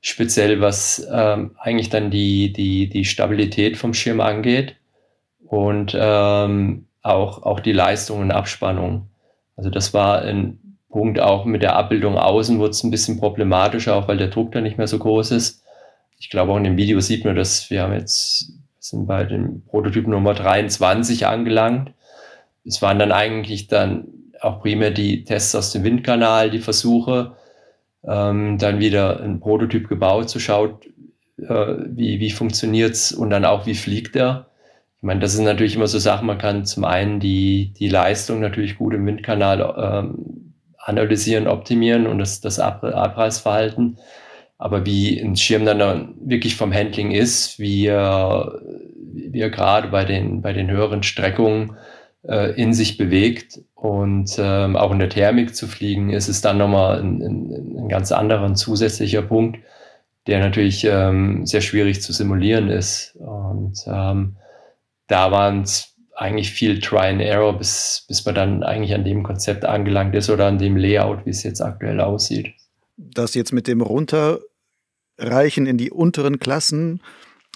Speziell was ähm, eigentlich dann die, die, die Stabilität vom Schirm angeht und ähm, auch, auch die Leistung und Abspannung. Also das war ein Punkt auch mit der Abbildung außen wurde es ein bisschen problematischer, auch weil der Druck da nicht mehr so groß ist. Ich glaube auch in dem Video sieht man, dass wir haben jetzt sind bei dem Prototyp Nummer 23 angelangt. Es waren dann eigentlich dann auch primär die Tests aus dem Windkanal, die Versuche, ähm, dann wieder ein Prototyp gebaut, zu schauen, äh, wie, wie funktioniert's und dann auch, wie fliegt er. Ich meine, das ist natürlich immer so Sachen, man kann zum einen die, die Leistung natürlich gut im Windkanal ähm, analysieren, optimieren und das, das Ab Abreißverhalten. Aber wie ein Schirm dann wirklich vom Handling ist, wie er, wie er gerade bei den, bei den höheren Streckungen äh, in sich bewegt und ähm, auch in der Thermik zu fliegen, ist es dann nochmal ein, ein, ein ganz anderer zusätzlicher Punkt, der natürlich ähm, sehr schwierig zu simulieren ist. Und ähm, da waren es eigentlich viel Try and Error, bis, bis man dann eigentlich an dem Konzept angelangt ist oder an dem Layout, wie es jetzt aktuell aussieht.
Das jetzt mit dem Runterreichen in die unteren Klassen,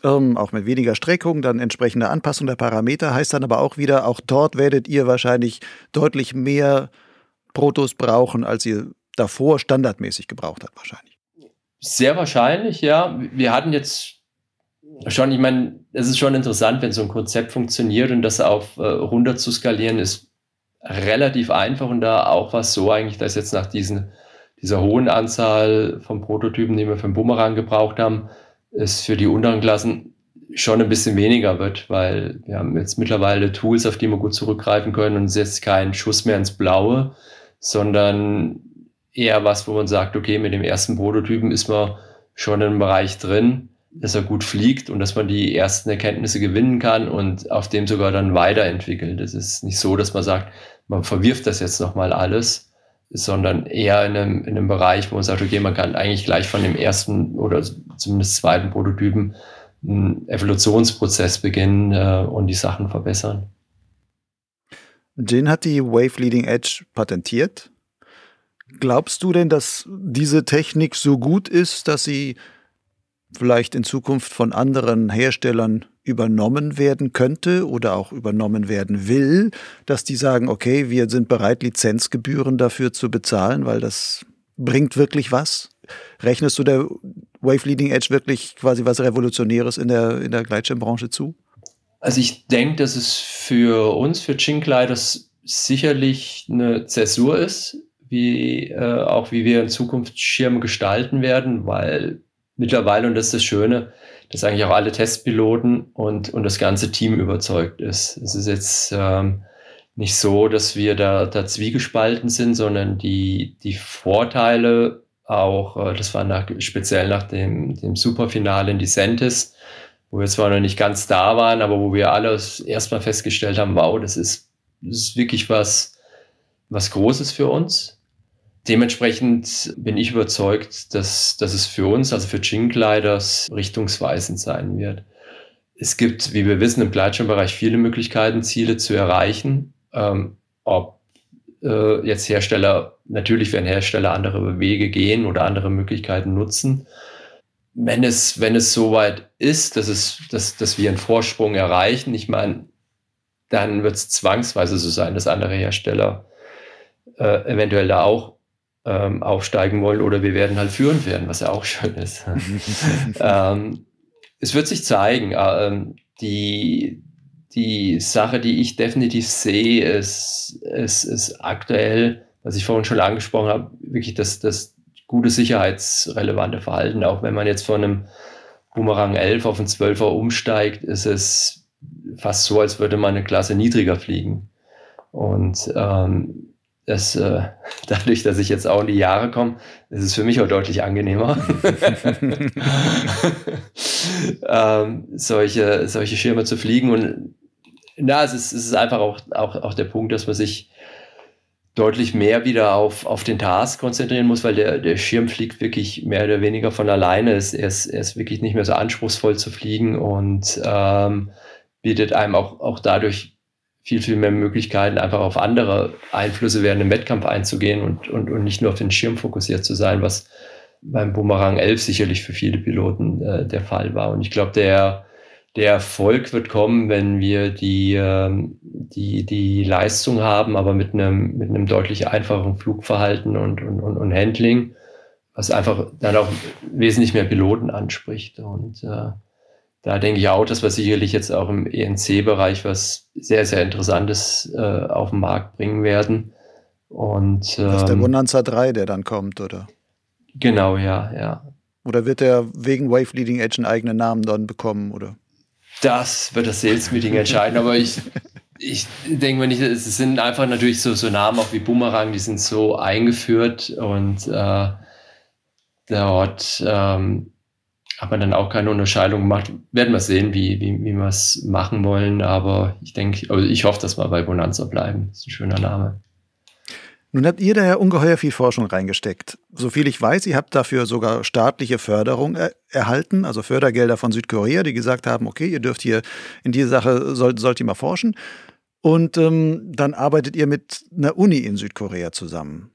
ähm, auch mit weniger Streckung, dann entsprechende Anpassung der Parameter, heißt dann aber auch wieder, auch dort werdet ihr wahrscheinlich deutlich mehr Protos brauchen, als ihr davor standardmäßig gebraucht habt, wahrscheinlich.
Sehr wahrscheinlich, ja. Wir hatten jetzt schon, ich meine, es ist schon interessant, wenn so ein Konzept funktioniert und das auf äh, runter zu skalieren, ist relativ einfach und da auch was so eigentlich, dass jetzt nach diesen, dieser hohen Anzahl von Prototypen, die wir für den Bumerang gebraucht haben, es für die unteren Klassen schon ein bisschen weniger wird, weil wir haben jetzt mittlerweile Tools, auf die wir gut zurückgreifen können und es ist jetzt kein Schuss mehr ins Blaue, sondern eher was, wo man sagt, okay, mit dem ersten Prototypen ist man schon im Bereich drin dass er gut fliegt und dass man die ersten Erkenntnisse gewinnen kann und auf dem sogar dann weiterentwickelt. Es ist nicht so, dass man sagt, man verwirft das jetzt nochmal alles, sondern eher in einem, in einem Bereich, wo man sagt, okay, man kann eigentlich gleich von dem ersten oder zumindest zweiten Prototypen einen Evolutionsprozess beginnen äh, und die Sachen verbessern.
Den hat die Wave Leading Edge patentiert. Glaubst du denn, dass diese Technik so gut ist, dass sie vielleicht in Zukunft von anderen Herstellern übernommen werden könnte oder auch übernommen werden will, dass die sagen, okay, wir sind bereit, Lizenzgebühren dafür zu bezahlen, weil das bringt wirklich was? Rechnest du der Wave Leading Edge wirklich quasi was Revolutionäres in der, in der Gleitschirmbranche zu?
Also ich denke, dass es für uns, für Chinklei, das sicherlich eine Zäsur ist, wie äh, auch wie wir in Zukunft Schirme gestalten werden, weil mittlerweile, und das ist das Schöne, dass eigentlich auch alle Testpiloten und, und das ganze Team überzeugt ist. Es ist jetzt ähm, nicht so, dass wir da, da zwiegespalten sind, sondern die, die Vorteile auch, äh, das war nach, speziell nach dem, dem Superfinale in Dicentis, wo wir zwar noch nicht ganz da waren, aber wo wir alle erstmal festgestellt haben, wow, das ist, das ist wirklich was, was Großes für uns. Dementsprechend bin ich überzeugt, dass, dass es für uns, also für Gin-Gliders, richtungsweisend sein wird. Es gibt, wie wir wissen, im Gleitschirmbereich viele Möglichkeiten, Ziele zu erreichen. Ähm, ob äh, jetzt Hersteller, natürlich werden Hersteller andere Wege gehen oder andere Möglichkeiten nutzen. Wenn es, wenn es soweit ist, dass, es, dass, dass wir einen Vorsprung erreichen, ich meine, dann wird es zwangsweise so sein, dass andere Hersteller äh, eventuell da auch ähm, aufsteigen wollen oder wir werden halt führend werden, was ja auch schön ist. ähm, es wird sich zeigen. Ähm, die, die Sache, die ich definitiv sehe, ist, ist, ist aktuell, was ich vorhin schon angesprochen habe, wirklich das, das gute sicherheitsrelevante Verhalten. Auch wenn man jetzt von einem Boomerang 11 auf einen 12er umsteigt, ist es fast so, als würde man eine Klasse niedriger fliegen. Und ähm, das, äh, dadurch, dass ich jetzt auch in die Jahre komme, ist es für mich auch deutlich angenehmer, ähm, solche, solche Schirme zu fliegen. Und na, es ist, es ist einfach auch, auch, auch der Punkt, dass man sich deutlich mehr wieder auf, auf den Task konzentrieren muss, weil der, der Schirm fliegt wirklich mehr oder weniger von alleine. Er ist, er ist, er ist wirklich nicht mehr so anspruchsvoll zu fliegen und ähm, bietet einem auch, auch dadurch viel, viel mehr Möglichkeiten, einfach auf andere Einflüsse während dem Wettkampf einzugehen und, und, und nicht nur auf den Schirm fokussiert zu sein, was beim Boomerang 11 sicherlich für viele Piloten äh, der Fall war. Und ich glaube, der, der Erfolg wird kommen, wenn wir die, ähm, die, die Leistung haben, aber mit einem, mit einem deutlich einfacheren Flugverhalten und, und, und, und Handling, was einfach dann auch wesentlich mehr Piloten anspricht. Und äh, da denke ich auch, dass wir sicherlich jetzt auch im ENC-Bereich was sehr, sehr Interessantes äh, auf den Markt bringen werden. Und,
ähm, das ist der Bonanza 3, der dann kommt, oder?
Genau, ja, ja.
Oder wird der wegen Wave Leading Edge einen eigenen Namen dann bekommen, oder?
Das wird das Sales Meeting entscheiden, aber ich, ich denke mir nicht, es sind einfach natürlich so, so Namen auch wie Boomerang, die sind so eingeführt und äh, dort ähm, hat man dann auch keine Unterscheidung gemacht. Werden wir sehen, wie, wie, wie wir es machen wollen. Aber ich denke, also ich hoffe, dass wir bei Bonanza bleiben. Das ist ein schöner Name.
Nun habt ihr da ja ungeheuer viel Forschung reingesteckt. Soviel ich weiß, ihr habt dafür sogar staatliche Förderung er erhalten, also Fördergelder von Südkorea, die gesagt haben, okay, ihr dürft hier in diese Sache, sollt, sollt ihr mal forschen. Und ähm, dann arbeitet ihr mit einer Uni in Südkorea zusammen.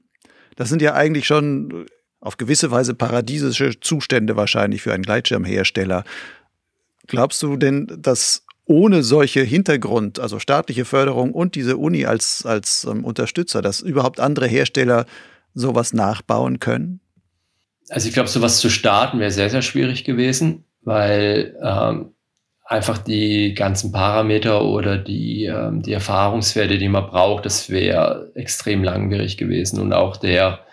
Das sind ja eigentlich schon auf gewisse Weise paradiesische Zustände wahrscheinlich für einen Gleitschirmhersteller. Glaubst du denn, dass ohne solche Hintergrund, also staatliche Förderung und diese Uni als, als ähm, Unterstützer, dass überhaupt andere Hersteller sowas nachbauen können?
Also ich glaube, sowas zu starten wäre sehr, sehr schwierig gewesen, weil ähm, einfach die ganzen Parameter oder die, ähm, die Erfahrungswerte, die man braucht, das wäre extrem langwierig gewesen. Und auch der,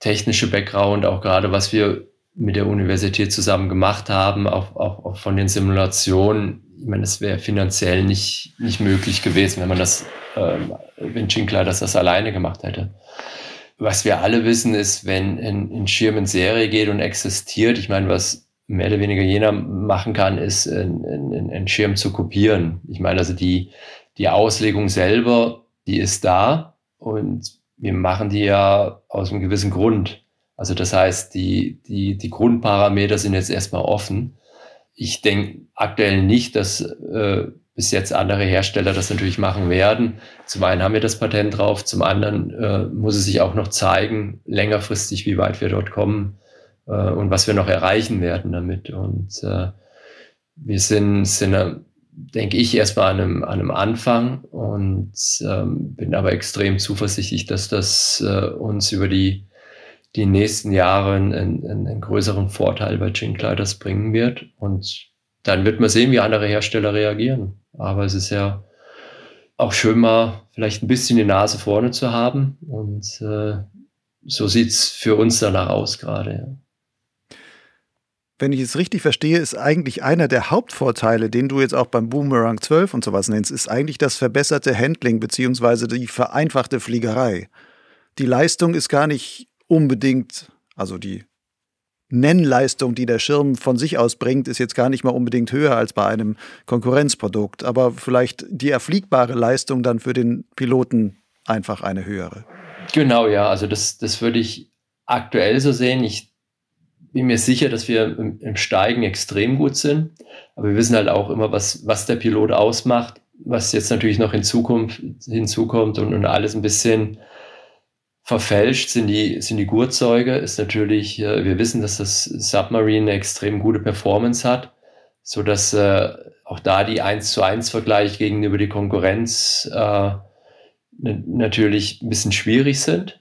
technische Background, auch gerade was wir mit der Universität zusammen gemacht haben, auch, auch, auch von den Simulationen. Ich meine, es wäre finanziell nicht, nicht möglich gewesen, wenn man das, ähm, wenn Schinkler das, das alleine gemacht hätte. Was wir alle wissen, ist, wenn ein, ein Schirm in Serie geht und existiert, ich meine, was mehr oder weniger jener machen kann, ist, einen Schirm zu kopieren. Ich meine, also die, die Auslegung selber, die ist da und wir machen die ja aus einem gewissen Grund. Also das heißt, die, die, die Grundparameter sind jetzt erstmal offen. Ich denke aktuell nicht, dass äh, bis jetzt andere Hersteller das natürlich machen werden. Zum einen haben wir das Patent drauf, zum anderen äh, muss es sich auch noch zeigen, längerfristig, wie weit wir dort kommen äh, und was wir noch erreichen werden damit. Und äh, wir sind, sind denke ich, erstmal an einem, an einem Anfang und ähm, bin aber extrem zuversichtlich, dass das äh, uns über die, die nächsten Jahre einen, einen, einen größeren Vorteil bei Ginkleiders bringen wird. Und dann wird man sehen, wie andere Hersteller reagieren. Aber es ist ja auch schön mal vielleicht ein bisschen die Nase vorne zu haben. Und äh, so sieht es für uns danach aus gerade. Ja.
Wenn ich es richtig verstehe, ist eigentlich einer der Hauptvorteile, den du jetzt auch beim Boomerang 12 und sowas nennst, ist eigentlich das verbesserte Handling bzw. die vereinfachte Fliegerei. Die Leistung ist gar nicht unbedingt, also die Nennleistung, die der Schirm von sich aus bringt, ist jetzt gar nicht mal unbedingt höher als bei einem Konkurrenzprodukt, aber vielleicht die erfliegbare Leistung dann für den Piloten einfach eine höhere.
Genau, ja, also das, das würde ich aktuell so sehen. Ich bin mir sicher, dass wir im, Steigen extrem gut sind, aber wir wissen halt auch immer, was, was der Pilot ausmacht, was jetzt natürlich noch in Zukunft hinzukommt und, und alles ein bisschen verfälscht sind die, sind die Gurtzeuge, ist natürlich, äh, wir wissen, dass das Submarine eine extrem gute Performance hat, so dass äh, auch da die 1 zu 1 Vergleich gegenüber die Konkurrenz äh, natürlich ein bisschen schwierig sind.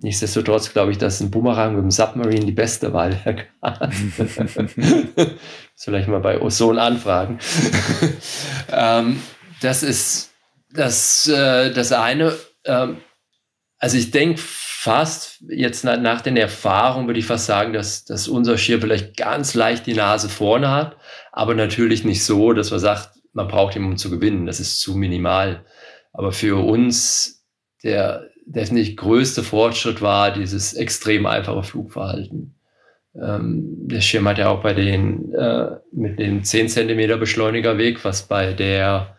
Nichtsdestotrotz glaube ich, dass ein Boomerang mit dem Submarine die beste Wahl wäre. Vielleicht mal bei Ozon anfragen. ähm, das ist das, äh, das eine. Ähm, also ich denke fast, jetzt nach, nach den Erfahrungen würde ich fast sagen, dass, dass unser Schirm vielleicht ganz leicht die Nase vorne hat, aber natürlich nicht so, dass man sagt, man braucht ihn, um zu gewinnen. Das ist zu minimal. Aber für uns der definitiv größte Fortschritt war dieses extrem einfache Flugverhalten. Ähm, der Schirm hat ja auch bei den äh, mit dem 10 cm Beschleunigerweg, was bei der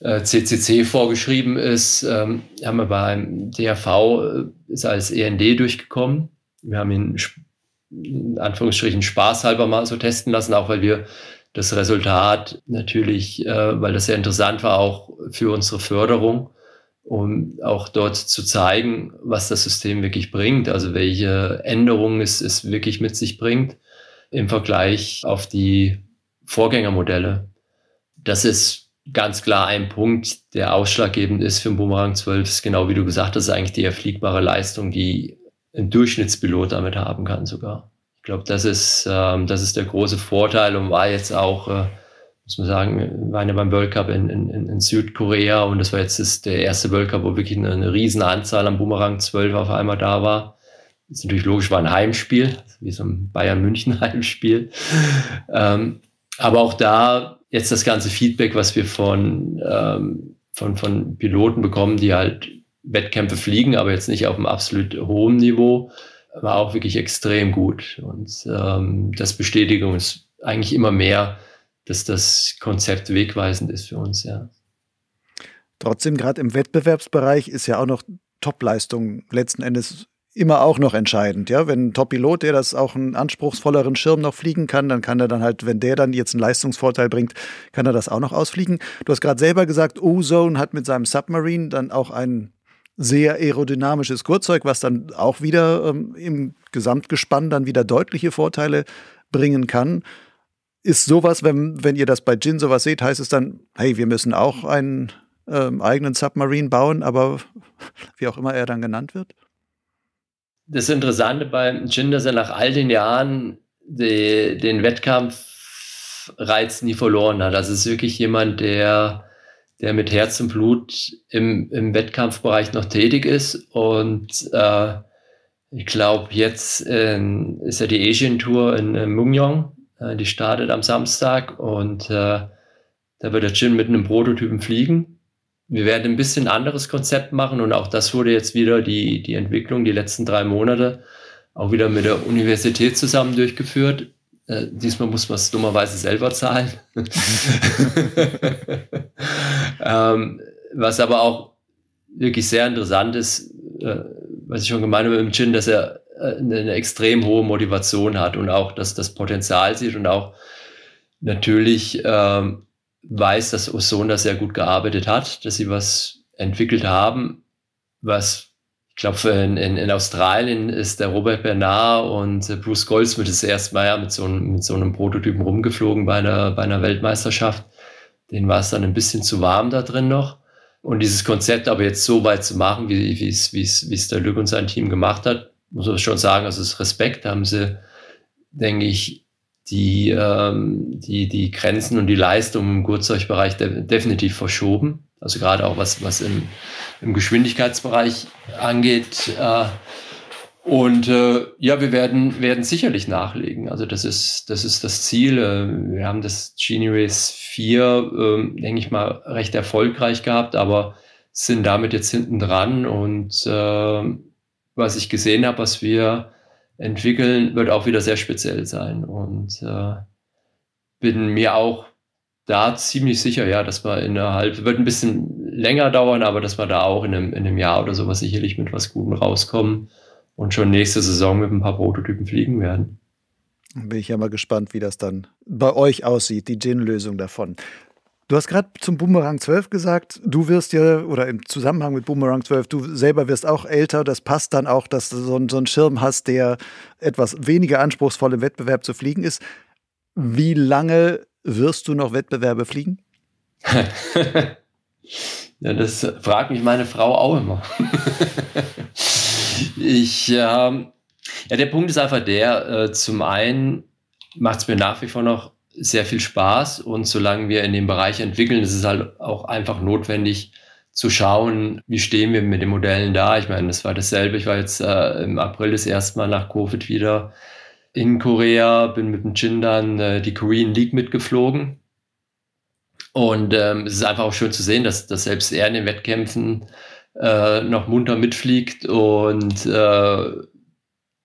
CCC äh, vorgeschrieben ist, ähm, haben wir beim DRV äh, ist als END durchgekommen. Wir haben ihn in Anführungsstrichen spaßhalber mal so testen lassen, auch weil wir das Resultat natürlich, äh, weil das sehr interessant war, auch für unsere Förderung, um auch dort zu zeigen, was das System wirklich bringt, also welche Änderungen es, es wirklich mit sich bringt im Vergleich auf die Vorgängermodelle. Das ist ganz klar ein Punkt, der ausschlaggebend ist für den Boomerang 12, ist genau wie du gesagt hast, eigentlich die erfliegbare Leistung, die ein Durchschnittspilot damit haben kann sogar. Ich glaube, das ist, ähm, das ist der große Vorteil und war jetzt auch, äh, muss man sagen, war ja beim World Cup in, in, in Südkorea und das war jetzt das, der erste World Cup, wo wirklich eine, eine riesen Anzahl am Boomerang 12 auf einmal da war. Das ist natürlich logisch, war ein Heimspiel, wie so ein Bayern-München-Heimspiel. ähm, aber auch da jetzt das ganze Feedback, was wir von, ähm, von, von Piloten bekommen, die halt Wettkämpfe fliegen, aber jetzt nicht auf einem absolut hohen Niveau, war auch wirklich extrem gut. Und ähm, das Bestätigung ist eigentlich immer mehr, dass das Konzept wegweisend ist für uns, ja.
Trotzdem, gerade im Wettbewerbsbereich ist ja auch noch Topleistung letzten Endes immer auch noch entscheidend. Ja, wenn ein Top-Pilot, der das auch einen anspruchsvolleren Schirm noch fliegen kann, dann kann er dann halt, wenn der dann jetzt einen Leistungsvorteil bringt, kann er das auch noch ausfliegen. Du hast gerade selber gesagt, Ozone hat mit seinem Submarine dann auch ein sehr aerodynamisches Kurzzeug, was dann auch wieder ähm, im Gesamtgespann dann wieder deutliche Vorteile bringen kann. Ist sowas, wenn, wenn ihr das bei Jin sowas seht, heißt es dann, hey, wir müssen auch einen ähm, eigenen Submarine bauen, aber wie auch immer er dann genannt wird?
das Interessante beim Jin, dass er nach all den Jahren die, den Wettkampfreiz nie verloren hat. Das ist wirklich jemand, der, der mit Herz und Blut im, im Wettkampfbereich noch tätig ist. Und äh, ich glaube, jetzt äh, ist ja die Asian Tour in äh, Mungyong. Äh, die startet am Samstag und äh, da wird der Jin mit einem Prototypen fliegen wir werden ein bisschen anderes Konzept machen und auch das wurde jetzt wieder die, die Entwicklung die letzten drei Monate auch wieder mit der Universität zusammen durchgeführt. Äh, diesmal muss man es dummerweise selber zahlen. ähm, was aber auch wirklich sehr interessant ist, äh, was ich schon gemeint habe mit dem Chin, dass er eine, eine, extrem hohe Motivation hat und auch, dass das Potenzial sieht und auch natürlich ähm, weiß, dass Ozon da sehr gut gearbeitet hat, dass sie was entwickelt haben, was ich glaube, in, in, in, Australien ist der Robert Bernard und Bruce Goldsmith das erste Mal ja mit so, einem, mit so einem Prototypen rumgeflogen bei einer, bei einer Weltmeisterschaft. Den war es dann ein bisschen zu warm da drin noch. Und dieses Konzept aber jetzt so weit zu machen, wie, wie, es, wie, es, wie es der Lück und sein Team gemacht hat, muss man schon sagen, also das Respekt haben sie, denke ich, die, ähm, die, die Grenzen und die Leistung im Gurtzeugbereich de definitiv verschoben. Also gerade auch was, was im, im Geschwindigkeitsbereich angeht. Äh, und äh, ja, wir werden, werden sicherlich nachlegen. Also das ist, das ist das Ziel. Äh, wir haben das Genie Race 4, äh, denke ich mal, recht erfolgreich gehabt, aber sind damit jetzt hinten dran. Und äh, was ich gesehen habe, was wir entwickeln, wird auch wieder sehr speziell sein. Und äh, bin mir auch da ziemlich sicher, ja, dass wir innerhalb, wird ein bisschen länger dauern, aber dass wir da auch in einem, in einem Jahr oder sowas sicherlich mit was Gutem rauskommen und schon nächste Saison mit ein paar Prototypen fliegen werden.
Bin ich ja mal gespannt, wie das dann bei euch aussieht, die Gin-Lösung davon. Du hast gerade zum Boomerang 12 gesagt, du wirst ja, oder im Zusammenhang mit Boomerang 12, du selber wirst auch älter. Das passt dann auch, dass du so, so einen Schirm hast, der etwas weniger anspruchsvoll im Wettbewerb zu fliegen ist. Wie lange wirst du noch Wettbewerbe fliegen?
ja, das fragt mich meine Frau auch immer. Ich, ähm, ja, der Punkt ist einfach der, äh, zum einen macht es mir nach wie vor noch sehr viel Spaß und solange wir in dem Bereich entwickeln, ist es halt auch einfach notwendig zu schauen, wie stehen wir mit den Modellen da. Ich meine, das war dasselbe. Ich war jetzt äh, im April das erste Mal nach Covid wieder in Korea, bin mit dem Jin dann äh, die Korean League mitgeflogen. Und ähm, es ist einfach auch schön zu sehen, dass, dass selbst er in den Wettkämpfen äh, noch munter mitfliegt und äh,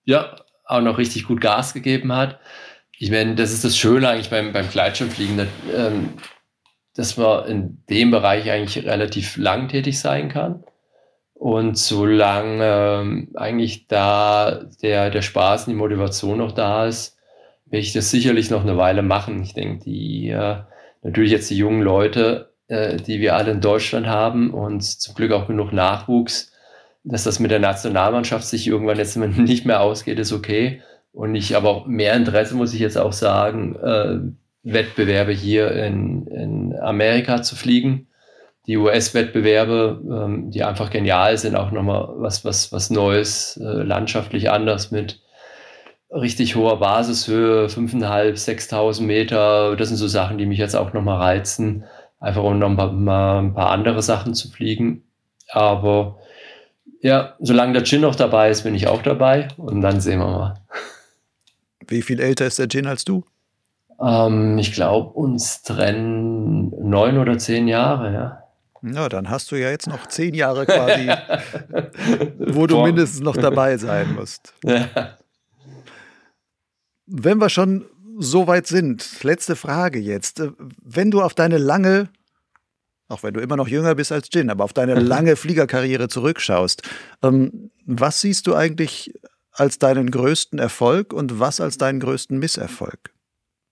ja, auch noch richtig gut Gas gegeben hat. Ich meine, das ist das Schöne eigentlich beim, beim Gleitschirmfliegen, dass, ähm, dass man in dem Bereich eigentlich relativ lang tätig sein kann. Und solange ähm, eigentlich da der, der Spaß und die Motivation noch da ist, werde ich das sicherlich noch eine Weile machen. Ich denke, die äh, natürlich jetzt die jungen Leute äh, die wir alle in Deutschland haben und zum Glück auch genug Nachwuchs, dass das mit der Nationalmannschaft sich irgendwann jetzt nicht mehr ausgeht, ist okay. Und ich aber auch mehr Interesse, muss ich jetzt auch sagen, äh, Wettbewerbe hier in, in Amerika zu fliegen. Die US-Wettbewerbe, ähm, die einfach genial sind, auch nochmal was, was, was Neues, äh, landschaftlich anders mit richtig hoher Basishöhe, 5.500, 6.000 Meter. Das sind so Sachen, die mich jetzt auch nochmal reizen einfach um noch ein paar, mal ein paar andere Sachen zu fliegen. Aber ja, solange der Gin noch dabei ist, bin ich auch dabei und dann sehen wir mal.
Wie viel älter ist der Gin als du?
Ähm, ich glaube, uns trennen neun oder zehn Jahre, ja.
Na, dann hast du ja jetzt noch zehn Jahre quasi, wo du mindestens noch dabei sein musst. Ja. Wenn wir schon so weit sind, letzte Frage jetzt. Wenn du auf deine lange, auch wenn du immer noch jünger bist als Jin, aber auf deine lange Fliegerkarriere zurückschaust, ähm, was siehst du eigentlich als deinen größten Erfolg und was als deinen größten Misserfolg?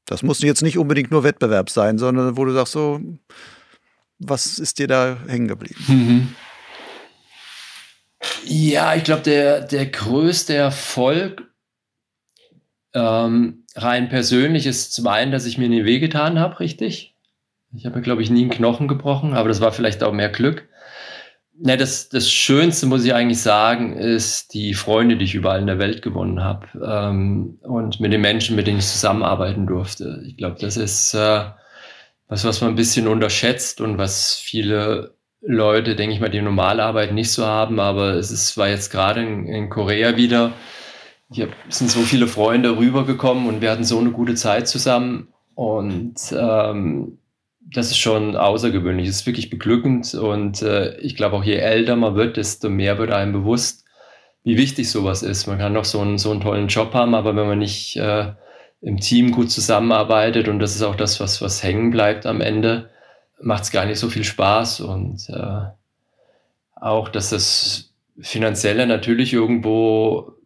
Das muss jetzt nicht unbedingt nur Wettbewerb sein, sondern wo du sagst, so, was ist dir da hängen geblieben? Mhm.
Ja, ich glaube, der, der größte Erfolg ähm, rein persönlich ist zum einen, dass ich mir nie wehgetan habe, richtig. Ich habe glaube ich, nie einen Knochen gebrochen, aber das war vielleicht auch mehr Glück. Ja, das, das Schönste, muss ich eigentlich sagen, ist die Freunde, die ich überall in der Welt gewonnen habe ähm, und mit den Menschen, mit denen ich zusammenarbeiten durfte. Ich glaube, das ist äh, was, was man ein bisschen unterschätzt und was viele Leute, denke ich mal, die normale Arbeit nicht so haben. Aber es ist, war jetzt gerade in, in Korea wieder hier sind so viele Freunde rübergekommen und wir hatten so eine gute Zeit zusammen. Und ähm, das ist schon außergewöhnlich. Es ist wirklich beglückend. Und äh, ich glaube, auch je älter man wird, desto mehr wird einem bewusst, wie wichtig sowas ist. Man kann noch so einen, so einen tollen Job haben, aber wenn man nicht äh, im Team gut zusammenarbeitet, und das ist auch das, was, was hängen bleibt am Ende, macht es gar nicht so viel Spaß. Und äh, auch, dass das Finanzielle natürlich irgendwo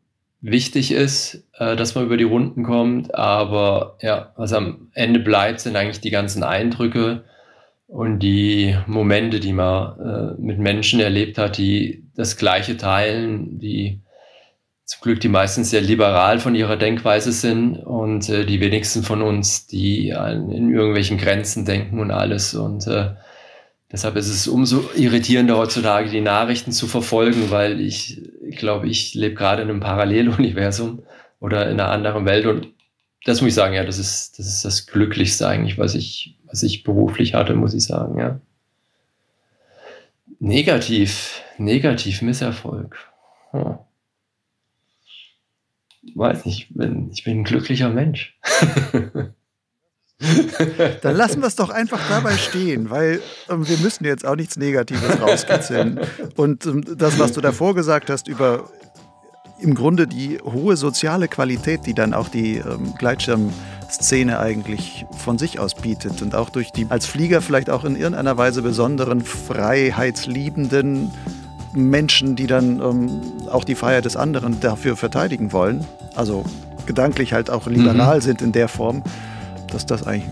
wichtig ist, äh, dass man über die Runden kommt. Aber ja, was am Ende bleibt, sind eigentlich die ganzen Eindrücke und die Momente, die man äh, mit Menschen erlebt hat, die das Gleiche teilen, die zum Glück die meisten sehr liberal von ihrer Denkweise sind und äh, die wenigsten von uns, die in irgendwelchen Grenzen denken und alles. Und äh, Deshalb ist es umso irritierender heutzutage, die Nachrichten zu verfolgen, weil ich, ich glaube, ich lebe gerade in einem Paralleluniversum oder in einer anderen Welt und das muss ich sagen, ja, das ist das, ist das Glücklichste eigentlich, was ich, was ich beruflich hatte, muss ich sagen, ja. Negativ, negativ Misserfolg. Hm. Weiß nicht, ich bin, ich bin ein glücklicher Mensch.
Dann lassen wir es doch einfach dabei stehen, weil ähm, wir müssen jetzt auch nichts Negatives rauskitzeln. Und ähm, das, was du davor gesagt hast über im Grunde die hohe soziale Qualität, die dann auch die ähm, Gleitschirmszene eigentlich von sich aus bietet und auch durch die als Flieger vielleicht auch in irgendeiner Weise besonderen freiheitsliebenden Menschen, die dann ähm, auch die Freiheit des anderen dafür verteidigen wollen, also gedanklich halt auch liberal mhm. sind in der Form, dass das eigentlich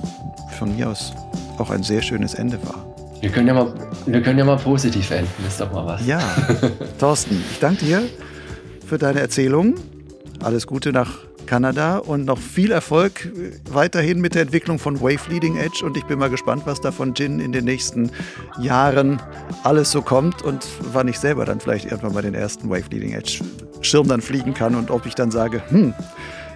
von mir aus auch ein sehr schönes Ende war.
Wir können ja mal, wir können ja mal positiv enden, ist doch mal was.
Ja, Thorsten, ich danke dir für deine Erzählung. Alles Gute nach Kanada und noch viel Erfolg weiterhin mit der Entwicklung von Wave Leading Edge. Und ich bin mal gespannt, was da von Jin in den nächsten Jahren alles so kommt und wann ich selber dann vielleicht irgendwann mal den ersten Wave Leading Edge Schirm dann fliegen kann und ob ich dann sage, hm,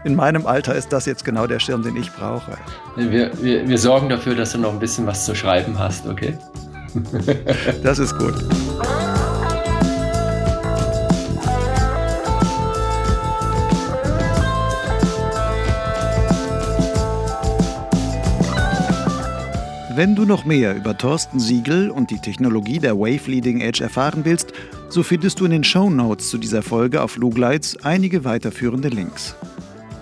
in meinem Alter ist das jetzt genau der Schirm, den ich brauche.
Wir, wir, wir sorgen dafür, dass du noch ein bisschen was zu schreiben hast, okay?
das ist gut. Wenn du noch mehr über Thorsten Siegel und die Technologie der Wave Leading Edge erfahren willst, so findest du in den Show Notes zu dieser Folge auf Lugleitz einige weiterführende Links.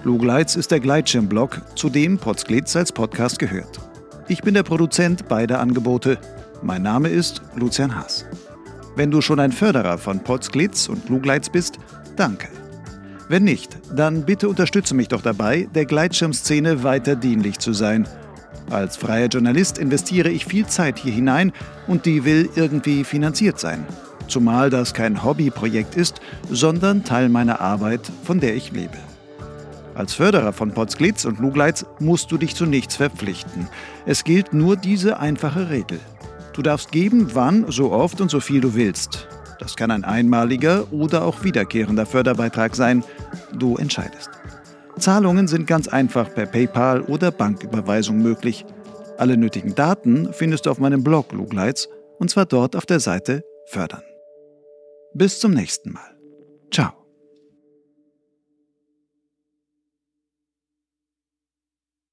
Lugleitz ist der Gleitschirmblog, zu dem Potsglitz als Podcast gehört. Ich bin der Produzent beider Angebote. Mein Name ist Lucian Haas. Wenn du schon ein Förderer von Potsglitz und Lugleitz bist, danke. Wenn nicht, dann bitte unterstütze mich doch dabei, der Gleitschirmszene weiter dienlich zu sein – als freier Journalist investiere ich viel Zeit hier hinein und die will irgendwie finanziert sein. Zumal das kein Hobbyprojekt ist, sondern Teil meiner Arbeit, von der ich lebe. Als Förderer von Potsglitz und Lugleitz musst du dich zu nichts verpflichten. Es gilt nur diese einfache Regel. Du darfst geben, wann, so oft und so viel du willst. Das kann ein einmaliger oder auch wiederkehrender Förderbeitrag sein. Du entscheidest. Zahlungen sind ganz einfach per PayPal oder Banküberweisung möglich. Alle nötigen Daten findest du auf meinem Blog Lugleitz und zwar dort auf der Seite Fördern. Bis zum nächsten Mal.